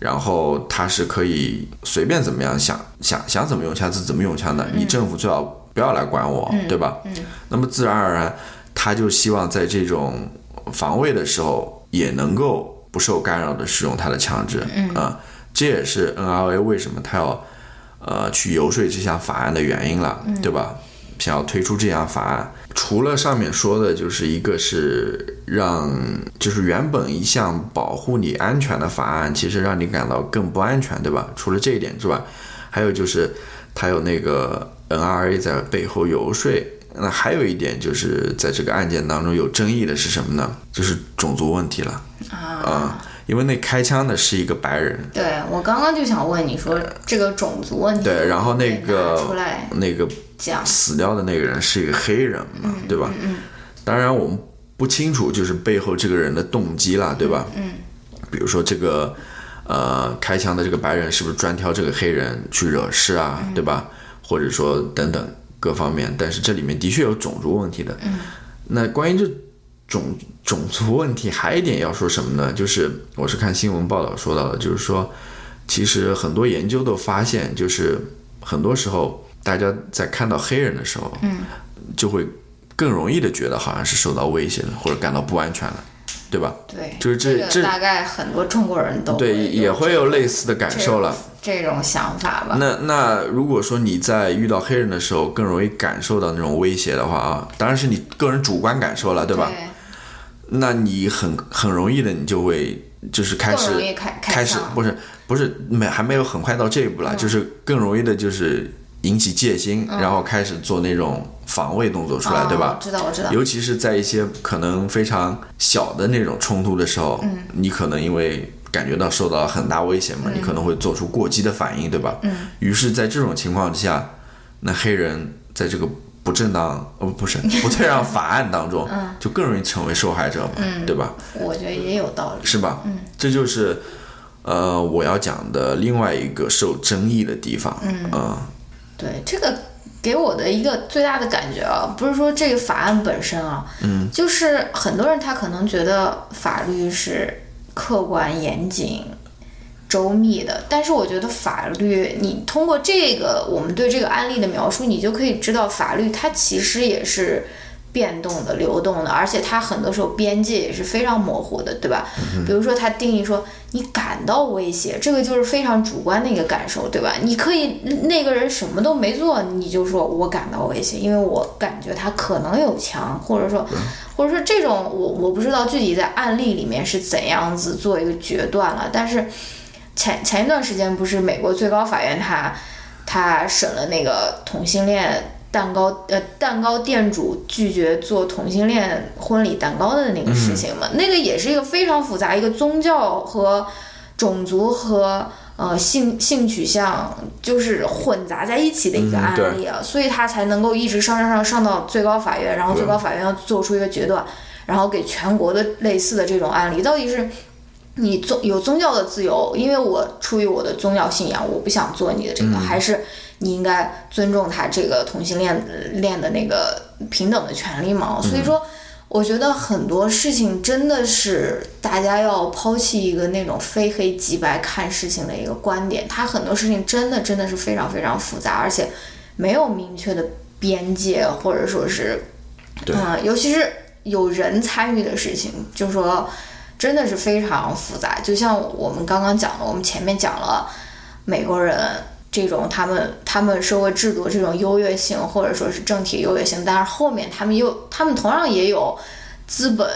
然后他是可以随便怎么样想想想怎么用枪就怎么用枪的，你政府最好不要来管我，对吧？嗯，那么自然而然，他就希望在这种防卫的时候也能够不受干扰的使用他的枪支，嗯啊，这也是 NRA 为什么他要。呃，去游说这项法案的原因了，对吧？想要推出这项法案，除了上面说的，就是一个是让，就是原本一项保护你安全的法案，其实让你感到更不安全，对吧？除了这一点之外，还有就是他有那个 NRA 在背后游说。那还有一点就是在这个案件当中有争议的是什么呢？就是种族问题了啊。因为那开枪的是一个白人，对我刚刚就想问你说这个种族问题，对，然后那个出来那个讲死掉的那个人是一个黑人嘛，对吧？嗯，当然我们不清楚就是背后这个人的动机啦，对吧？嗯，比如说这个呃开枪的这个白人是不是专挑这个黑人去惹事啊，对吧？或者说等等各方面，但是这里面的确有种族问题的。嗯，那关于这。种种族问题还有一点要说什么呢？就是我是看新闻报道说到的，就是说，其实很多研究都发现，就是很多时候大家在看到黑人的时候，嗯，就会更容易的觉得好像是受到威胁了，或者感到不安全了，对吧？对，就是这这大概很多中国人都对也会有类似的感受了，这种想法吧。那那如果说你在遇到黑人的时候更容易感受到那种威胁的话啊，当然是你个人主观感受了，对吧？那你很很容易的，你就会就是开始开始不是不是没还没有很快到这一步了，就是更容易的就是引起戒心，然后开始做那种防卫动作出来，对吧？知道我知道。尤其是在一些可能非常小的那种冲突的时候，嗯，你可能因为感觉到受到很大威胁嘛，你可能会做出过激的反应，对吧？嗯。于是，在这种情况之下，那黑人在这个。不正当呃，不是 不退让法案当中，就更容易成为受害者嘛，对吧？我觉得也有道理，是吧？嗯，这就是呃我要讲的另外一个受争议的地方。嗯，对，这个给我的一个最大的感觉啊，不是说这个法案本身啊，嗯，就是很多人他可能觉得法律是客观严谨。周密的，但是我觉得法律，你通过这个我们对这个案例的描述，你就可以知道法律它其实也是变动的、流动的，而且它很多时候边界也是非常模糊的，对吧？嗯比如说，它定义说你感到威胁，这个就是非常主观的一个感受，对吧？你可以那个人什么都没做，你就说我感到威胁，因为我感觉他可能有枪，或者说，或者说这种我我不知道具体在案例里面是怎样子做一个决断了，但是前前一段时间不是美国最高法院他他审了那个同性恋蛋糕呃蛋糕店主拒绝做同性恋婚礼蛋糕的那个事情嘛，那个也是一个非常复杂，一个宗教和种族和呃性性取向就是混杂在一起的一个嗯案例啊，所以他才能够一直上上上上到最高法院，然后最高法院要做出一个决断，然后给全国的类似的这种案例，到底是。你宗有宗教的自由，因为我出于我的宗教信仰，我不想做你的这个，还是你应该尊重他这个同性恋恋的那个平等的权利嘛？所以说，我觉得很多事情真的是大家要抛弃一个那种非黑即白看事情的一个观点，它很多事情真的真的是非常非常复杂，而且没有明确的边界，或者说是，对嗯，尤其是有人参与的事情，就说。真的是非常复杂，就像我们刚刚讲的，我们前面讲了美国人这种他们他们社会制度这种优越性，或者说是政体优越性，但是后面他们又他们同样也有资本，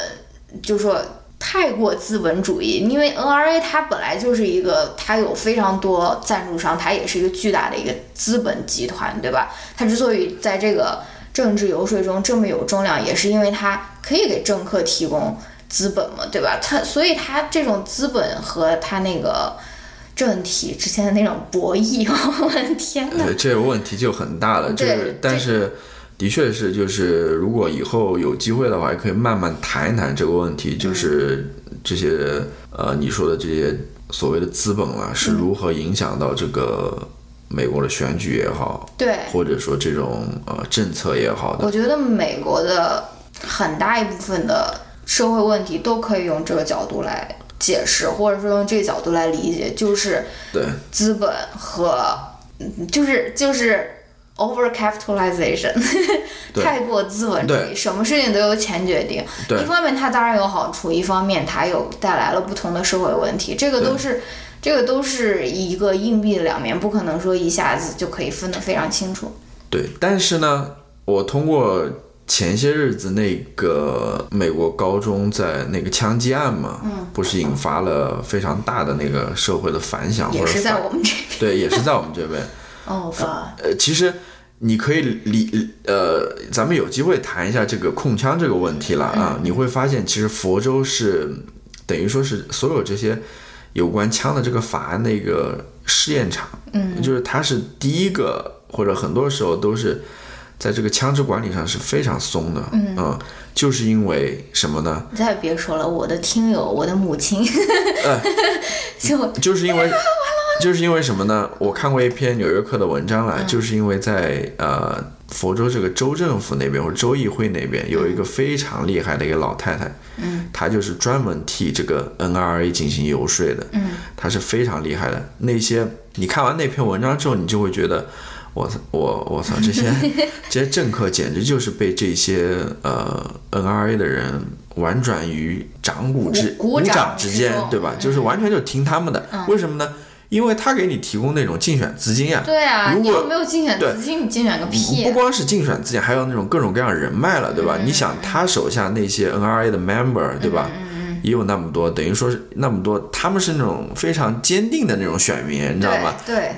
就说太过资本主义，因为 NRA 它本来就是一个，它有非常多赞助商，它也是一个巨大的一个资本集团，对吧？它之所以在这个政治游说中这么有重量，也是因为它可以给政客提供。资本嘛，对吧？他所以他这种资本和他那个政体之间的那种博弈，我的天呐！对，这个问题就很大了。就是，但是的确是，就是如果以后有机会的话，也可以慢慢谈一谈这个问题，就是这些呃你说的这些所谓的资本啊，是如何影响到这个美国的选举也好，对，或者说这种呃政策也好的。我觉得美国的很大一部分的社会问题都可以用这个角度来解释，或者说用这个角度来理解，就是对资本和嗯就是就是 over capitalization，对太过资本主义，什么事情都由钱决定。对一方面它当然有好处，一方面它又带来了不同的社会问题，这个都是。这个都是一个硬币的两面，不可能说一下子就可以分得非常清楚。对，但是呢，我通过前些日子那个美国高中在那个枪击案嘛，嗯，不是引发了非常大的那个社会的反响，或者也是在我们这边。对，也是在我们这边。哦、呃，其实你可以理呃，咱们有机会谈一下这个控枪这个问题了啊。你会发现，其实佛州是等于说是所有这些有关枪的这个法案的一个试验场，嗯，就是它是第一个，或者很多时候都是在这个枪支管理上是非常松的，嗯，就是因为什么呢？再别说了，我的听友，我的母亲，就就是因为，就是因为什么呢？我看过一篇《纽约客》的文章了，就是因为在呃佛州这个州政府那边或者州议会那边有一个非常厉害的一个老太太，嗯，她就是专门替这个 NRA 进行游说的，嗯，她是非常厉害的。那些你看完那篇文章之后，你就会觉得。我我我操！这些 这些政客简直就是被这些呃 NRA 的人婉转于掌股之鼓鼓掌掌之间，对吧？就是完全就听他们的。为什么呢？因为他给你提供那种竞选资金呀。对啊，如果没有竞选资金，你竞选个屁不！光是竞选资金，还有那种各种各样人脉了，对吧？你想他手下那些 NRA 的 member，对吧？也有那么多，等于说是那么多，他们是那种非常坚定的那种选民，你知道吗？对对，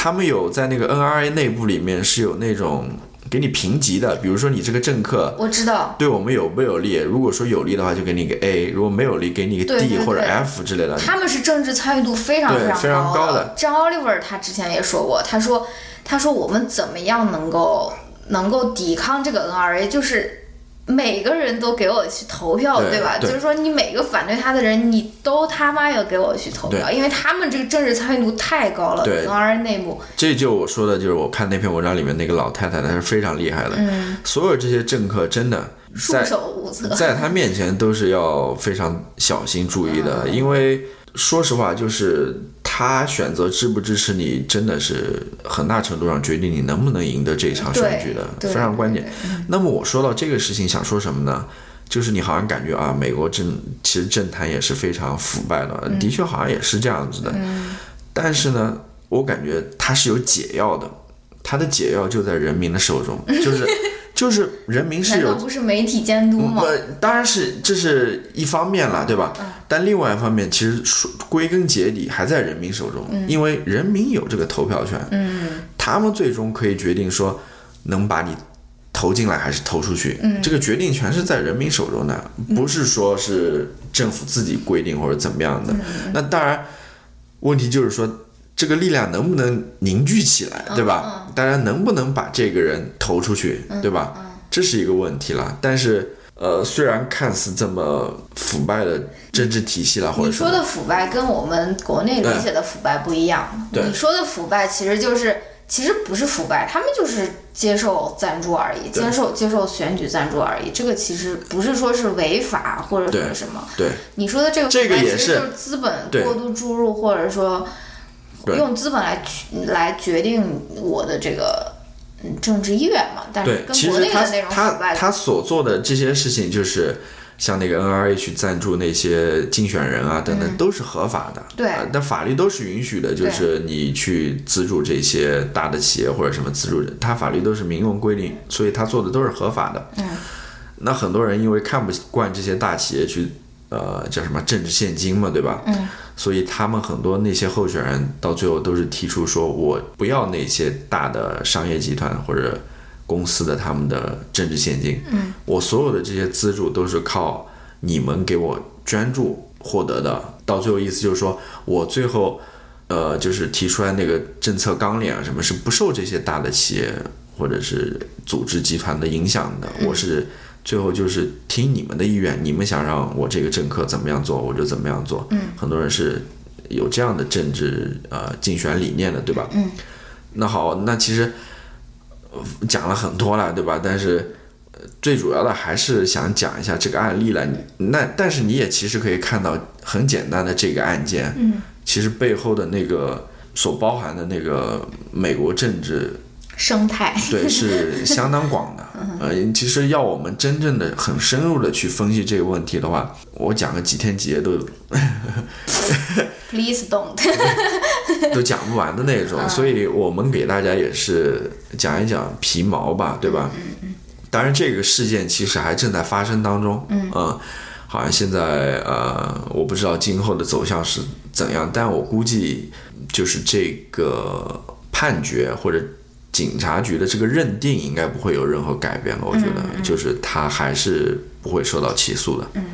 他们有在那个 NRA 内部里面是有那种给你评级的，比如说你这个政客我知道。对我们有没有利，如果说有利的话，就给你一个 A；如果没有利，给你一个对 D 或者 F 之类的。他们是政治参与度非常常非常高的的。张 Oliver 他之前也说过，他说他说我们怎么样能够能够抵抗这个 NRA，就是每个人都给我去投票，对吧？对就是说你每个反对他的人，你都他妈要给我去投票，因为他们这个政治参与度太高了对，NRA 内部。这就我说的，就是我看那篇文章里面那个老太太，她是非常厉害的。嗯，所有这些政客真的束手无策。在她面前都是要非常小心注意的，因为说实话，就是他选择支不支持你，真的是很大程度上决定你能不能赢得这场选举的，非常关键那么我说到这个事情，想说什么呢？就是你好像感觉啊，美国政其实政坛也是非常腐败的，嗯的确好像也是这样子的。但是呢，我感觉它是有解药的，它的解药就在人民的手中，就是就是人民是有难道不是媒体监督吗？呃，当然是这是一方面了，对吧？但另外一方面，其实说归根结底还在人民手中，因为人民有这个投票权，嗯，他们最终可以决定说能把你投进来还是投出去，嗯，这个决定权是在人民手中的，不是说是政府自己规定或者怎么样的。那当然，问题就是说。这个力量能不能凝聚起来，对吧？大家，能不能把这个人投出去，对吧？这是一个问题了。但是，呃，虽然看似这么腐败的政治体系了，或者你说的腐败跟我们国内理解的腐败不一样。对你说的腐败其实就是，其实不是腐败，他们就是接受赞助而已，接受接受选举赞助而已。这个其实不是说是违法或者对说什么。对你说的这个腐这个也是资本过度注入，或者说对用资本来决来决定我的这个嗯政治意愿嘛。但是，跟国其实他内的那种他他所做的这些事情，就是像那个 NRH 赞助那些竞选人啊等等，都是合法的。嗯对呃但法律都是允许的，就是你去资助这些大的企业或者什么资助人，他法律都是明文规定，所以他做的都是合法的。嗯。那很多人因为看不惯这些大企业去，呃，叫什么政治现金嘛，对吧？嗯。所以他们很多那些候选人到最后都是提出说，我不要那些大的商业集团或者公司的他们的政治现金，嗯，我所有的这些资助都是靠你们给我捐助获得的。到最后意思就是说我最后，呃，就是提出来那个政策纲领啊，什么是不受这些大的企业或者是组织集团的影响的，我是。最后就是听你们的意愿，你们想让我这个政客怎么样做，我就怎么样做。嗯，很多人是有这样的政治呃竞选理念的，对吧？嗯。那好，那其实呃讲了很多了，对吧？但是呃最主要的还是想讲一下这个案例了。那但是你也其实可以看到很简单的这个案件，嗯，其实背后的那个所包含的那个美国政治生态。对，是相当广的。呃，其实要我们真正的很深入的去分析这个问题的话，我讲个几天几夜都 Please don't。都讲不完的那种。所以我们给大家也是讲一讲皮毛吧，对吧？当然，这个事件其实还正在发生当中。嗯，好像现在呃，我不知道今后的走向是怎样，但我估计就是这个判决或者。警察局的这个认定应该不会有任何改变了，我觉得，就是他还是不会受到起诉的。嗯。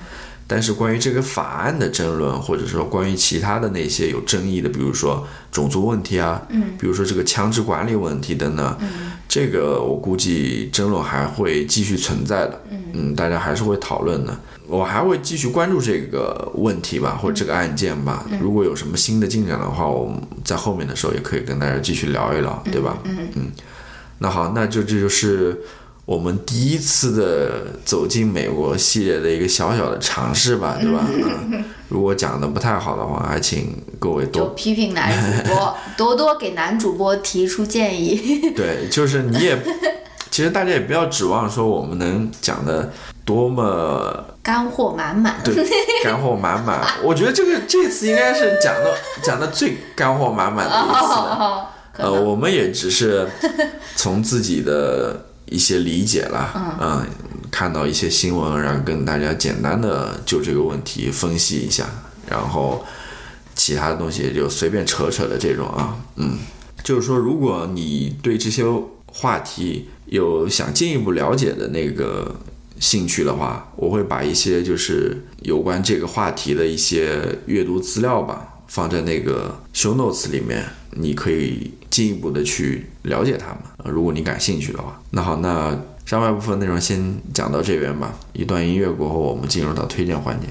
但是关于这个法案的争论，或者说关于其他的那些有争议的，比如说种族问题啊，嗯，比如说这个枪支管理问题等等，嗯，这个我估计争论还会继续存在的。嗯，大家还是会讨论的。我还会继续关注这个问题吧，或者这个案件吧。如果有什么新的进展的话，我们在后面的时候也可以跟大家继续聊一聊，对吧？嗯嗯。那好，那就这就是我们第一次的走进美国系列的一个小小的尝试吧，对吧？嗯。如果讲的不太好的话，还请各位就多批评男主播，多多给男主播提出建议。对，就是你也，其实大家也不要指望说我们能讲的多么干货满满。对，干货满满。我觉得这个这次应该是讲的讲的最干货满满的一次了。哦，可呃，我们也只是从自己的一些理解啦，嗯、看到一些新闻，然后跟大家简单的就这个问题分析一下，然后其他的东西也就随便扯扯的这种啊，嗯，就是说，如果你对这些话题有想进一步了解的那个兴趣的话，我会把一些就是有关这个话题的一些阅读资料吧，放在那个 show notes 里面，你可以进一步的去了解他们。如果你感兴趣的话，那好，那上半部分内容先讲到这边吧。一段音乐过后，我们进入到推荐环节。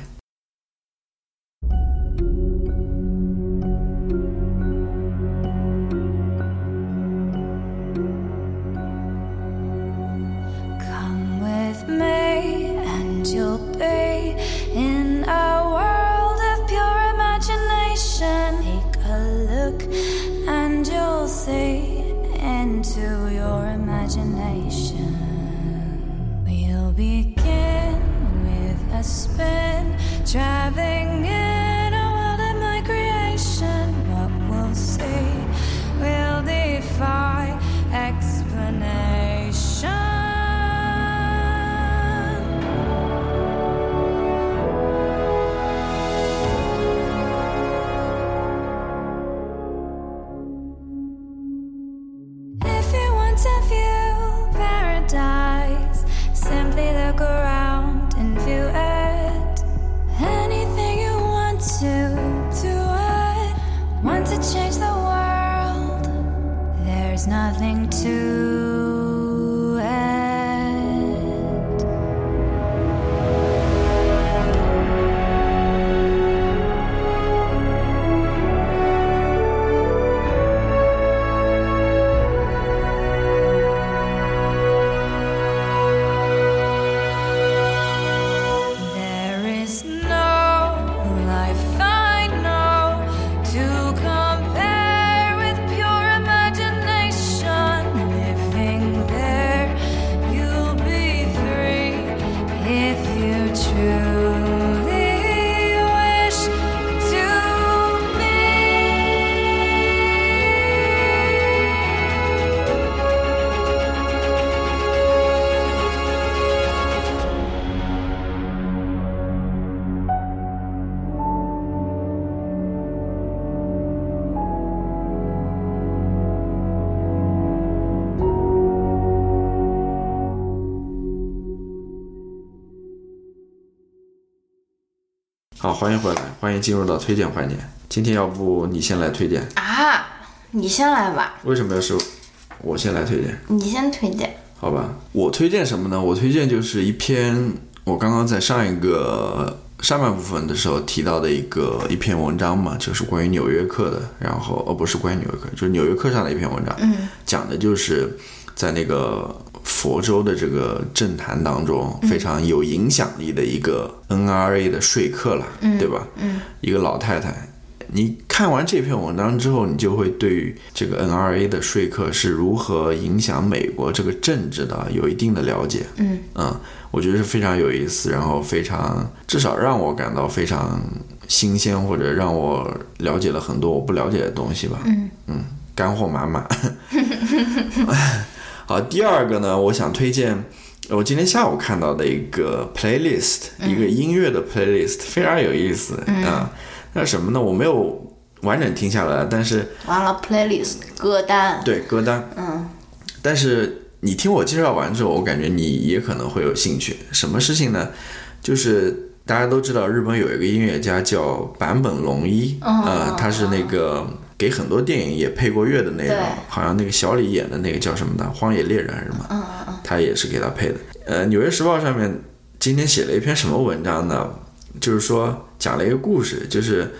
好，欢迎回来，欢迎进入到推荐环节。今天要不你先来推荐？啊，你先来吧，为什么要是我先来推荐？你先推荐。好吧，我推荐什么呢？我推荐就是一篇我刚刚在上一个上半部分的时候提到的一个一篇文章嘛，就是关于《纽约客》的，然后哦不是关于《纽约客》，就是《纽约客》上的一篇文章，嗯，讲的就是在那个佛州的这个政坛当中非常有影响力的一个 NRA 的说客了，对吧？嗯，一个老太太。你看完这篇文章之后，你就会对于这个 NRA 的说客是如何影响美国这个政治的有一定的了解。嗯我觉得是非常有意思，然后非常至少让我感到非常新鲜，或者让我了解了很多我不了解的东西吧。嗯嗯干货满满。好，第二个呢，我想推荐我今天下午看到的一个 playlist，、一个音乐的 playlist，非常有意思啊。那什么呢？我没有完整听下来，但是完了，playlist 歌单。对歌单，嗯，但是你听我介绍完之后，我感觉你也可能会有兴趣。什么事情呢？就是大家都知道，日本有一个音乐家叫坂本龙一，呃，他是那个给很多电影也配过乐的那种，好像那个小李演的那个叫什么的《荒野猎人》还是什么，嗯嗯他也是给他配的。呃，《纽约时报》上面今天写了一篇什么文章呢？就是说讲了一个故事，就是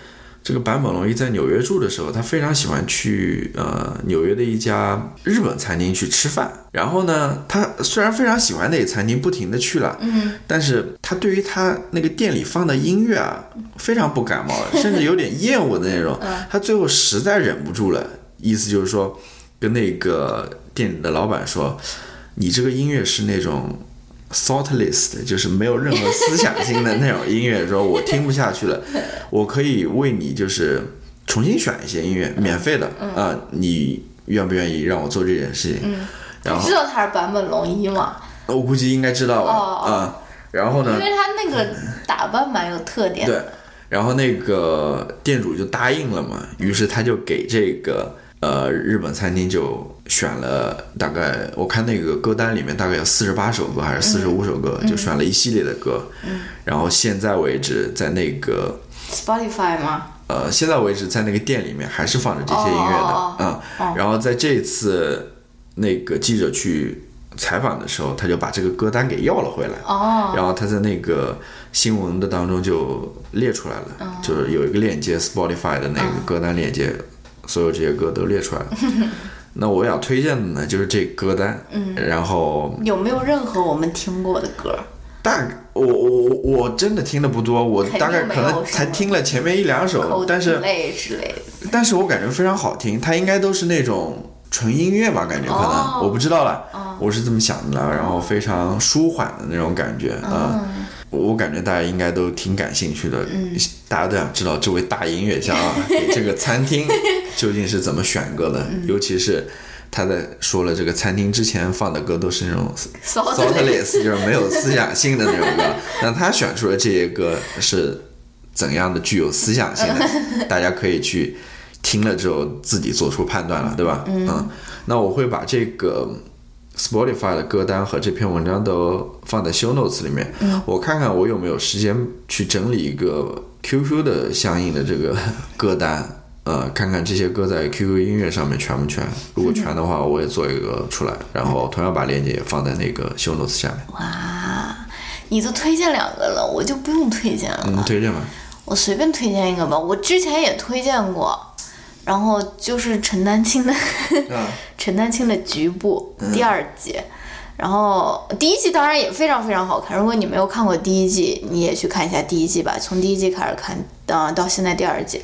这个坂本龙一在纽约住的时候，他非常喜欢去呃纽约的一家日本餐厅去吃饭。然后呢，他虽然非常喜欢那个餐厅，不停的去了，嗯，但是他对于他那个店里放的音乐啊，非常不感冒，甚至有点厌恶的那种。他最后实在忍不住了，意思就是说，跟那个店里的老板说，你这个音乐是那种。Thoughtless 的，就是没有任何思想性的那种音乐，说我听不下去了，我可以为你就是重新选一些音乐，免费的啊、你愿不愿意让我做这件事情？然后知道他是坂本龙一吗？我估计应该知道吧，啊、哦然后呢因，为他那个 打扮蛮有特点。对，然后那个店主就答应了嘛，于是他就给这个呃日本餐厅就选了大概我看那个歌单里面大概有四十八首歌还是四十五首歌，就选了一系列的歌，然后现在为止在那个 Spotify 吗？呃，现在为止在那个店里面还是放着这些音乐的，哦哦。嗯，然后在这次那个记者去采访的时候，他就把这个歌单给要了回来，哦，然后他在那个新闻的当中就列出来了，嗯。就是有一个链接 Spotify 的那个歌单链接，所有这些歌都列出来了。那我想推荐的呢，就是这歌单，嗯，然后有没有任何我们听过的歌？大我我我我真的听的不多，我大概可能才听了前面一两首，但是类之类的。但是我感觉非常好听，它应该都是那种纯音乐吧，感觉可能、哦我不知道了，我是这么想的，然后非常舒缓的那种感觉啊、我感觉大家应该都挺感兴趣的，嗯。大家都想知道这位大音乐家啊，给这个餐厅 究竟是怎么选歌的，嗯。尤其是他在说了这个餐厅之前放的歌都是那种 Thoughtless 就是没有思想性的那种歌，那他选出的这些歌是怎样的具有思想性的，大家可以去听了之后自己做出判断了，对吧？嗯，那我会把这个 Spotify 的歌单和这篇文章都放在 show notes 里面，我看看我有没有时间去整理一个 QQ 的相应的这个 歌单。呃，看看这些歌在 QQ 音乐上面全不全，如果全的话，我也做一个出来，然后同样把链接也放在那个 show notes 下面。哇，你都推荐两个了，我就不用推荐了。嗯，推荐吧。我随便推荐一个吧，我之前也推荐过，然后就是陈丹青的啊，陈丹青的《局部》第二季，然后第一季当然也非常非常好看。如果你没有看过第一季，你也去看一下第一季吧，从第一季开始看，呃，到现在第二季。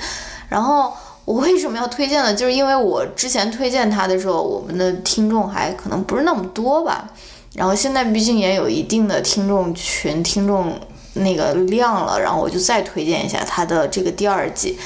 然后我为什么要推荐呢？就是因为我之前推荐他的时候，我们的听众还可能不是那么多吧。然后现在毕竟也有一定的听众群、听众那个量了，然后我就再推荐一下他的这个第二季。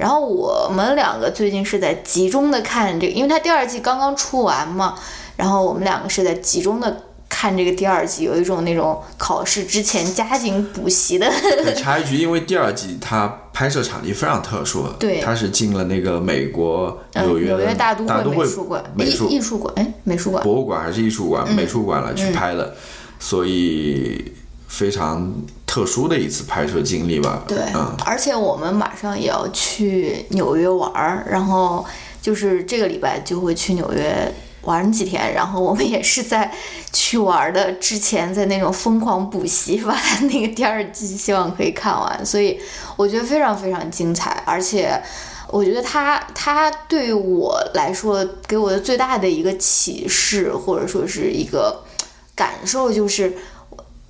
然后我们两个最近是在集中的看这个，因为他第二季刚刚出完嘛，然后我们两个是在集中的看这个第二季，有一种那种考试之前加紧补习的。再 插一句，因为第二季它拍摄场地非常特殊，对它是进了那个美国嗯，纽约的纽约大都会美术馆，美术。艺艺术馆，哎，美术馆，博物馆还是艺术馆、美术馆了去拍的，所以非常特殊的一次拍摄经历吧。对，嗯，而且我们马上也要去纽约玩儿，然后就是这个礼拜就会去纽约玩几天，然后我们也是在去玩的之前，在那种疯狂补习，把那个第二季希望可以看完，所以我觉得非常非常精彩，而且。我觉得他他对我来说给我的最大的一个启示，或者说是一个感受，就是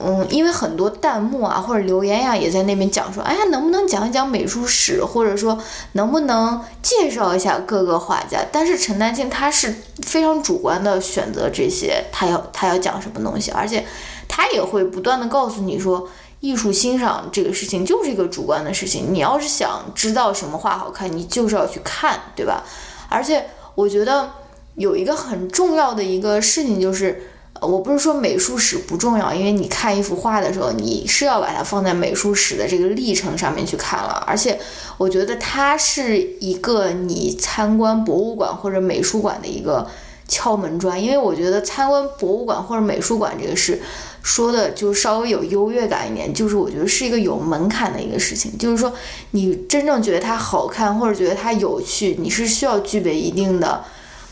嗯，因为很多弹幕啊或者留言呀、也在那边讲说，哎呀，能不能讲一讲美术史，或者说能不能介绍一下各个画家？但是陈丹青他是非常主观的选择这些，他要他要讲什么东西，而且他也会不断的告诉你说。艺术欣赏这个事情就是一个主观的事情，你要是想知道什么画好看，你就是要去看，对吧？而且我觉得有一个很重要的一个事情就是，我不是说美术史不重要，因为你看一幅画的时候，你是要把它放在美术史的这个历程上面去看了。而且我觉得它是一个你参观博物馆或者美术馆的一个敲门砖，因为我觉得参观博物馆或者美术馆这个事。说的就稍微有优越感一点，就是我觉得是一个有门槛的一个事情，就是说你真正觉得它好看或者觉得它有趣，你是需要具备一定的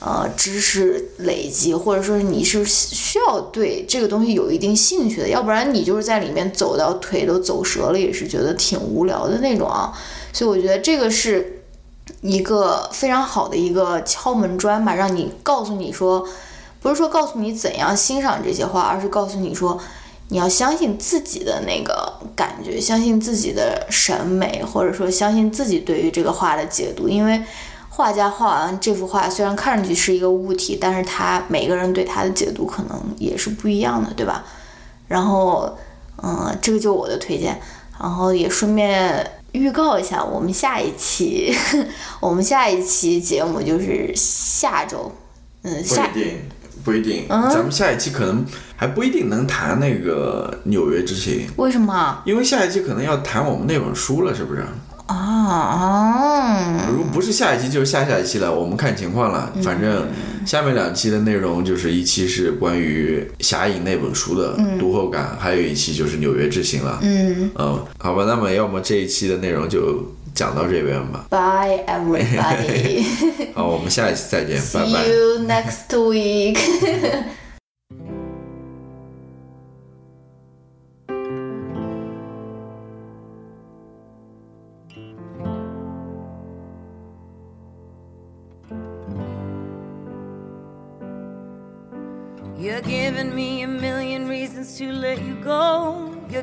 呃知识累积，或者说你是需要对这个东西有一定兴趣的，要不然你就是在里面走到腿都走折了，也是觉得挺无聊的那种啊。所以我觉得这个是一个非常好的一个敲门砖吧，让你告诉你说。不是说告诉你怎样欣赏这些画，而是告诉你说，你要相信自己的那个感觉，相信自己的审美，或者说相信自己对于这个画的解读。因为画家画完这幅画，虽然看上去是一个物体，但是他每个人对他的解读可能也是不一样的，对吧？然后，嗯，这个就是我的推荐，然后也顺便预告一下，我们下一期，我们下一期节目就是下周，嗯，不下一定，不一定。嗯咱们下一期可能还不一定能谈那个纽约之行，为什么因为下一期可能要谈我们那本书了，是不是？啊啊？如果不是下一期，就是下下一期了，我们看情况了。反正下面两期的内容就是一期是关于《侠影》那本书的读后感，还有一期就是纽约之行了。嗯嗯，好吧，那么要么这一期的内容就讲到这边吧。，Bye everybody. 好，我们下一期再见，拜 See 拜。you next week.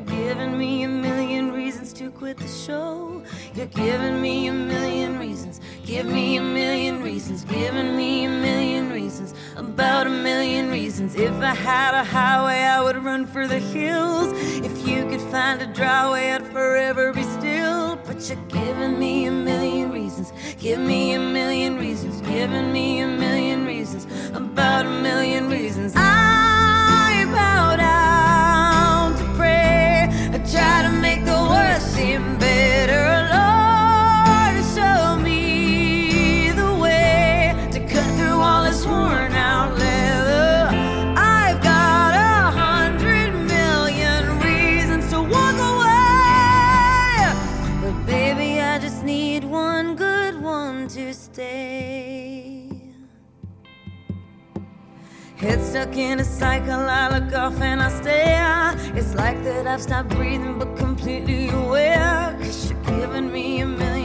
giving me a million reasons to quit the show. You're giving me a million reasons. Give me a million reasons, giving me a million reasons, about a million reasons. If I had a highway, I would run for the hills. If you could find a dry way, I'd forever be still. But you're giving me a million reasons, give me a million reasons, giving me a million reasons, about a million reasons. I I try to make the worst seem better. Stuck in a cycle, I look off and I stare. It's like that I've stopped breathing, but completely aware. Cause you're giving me a million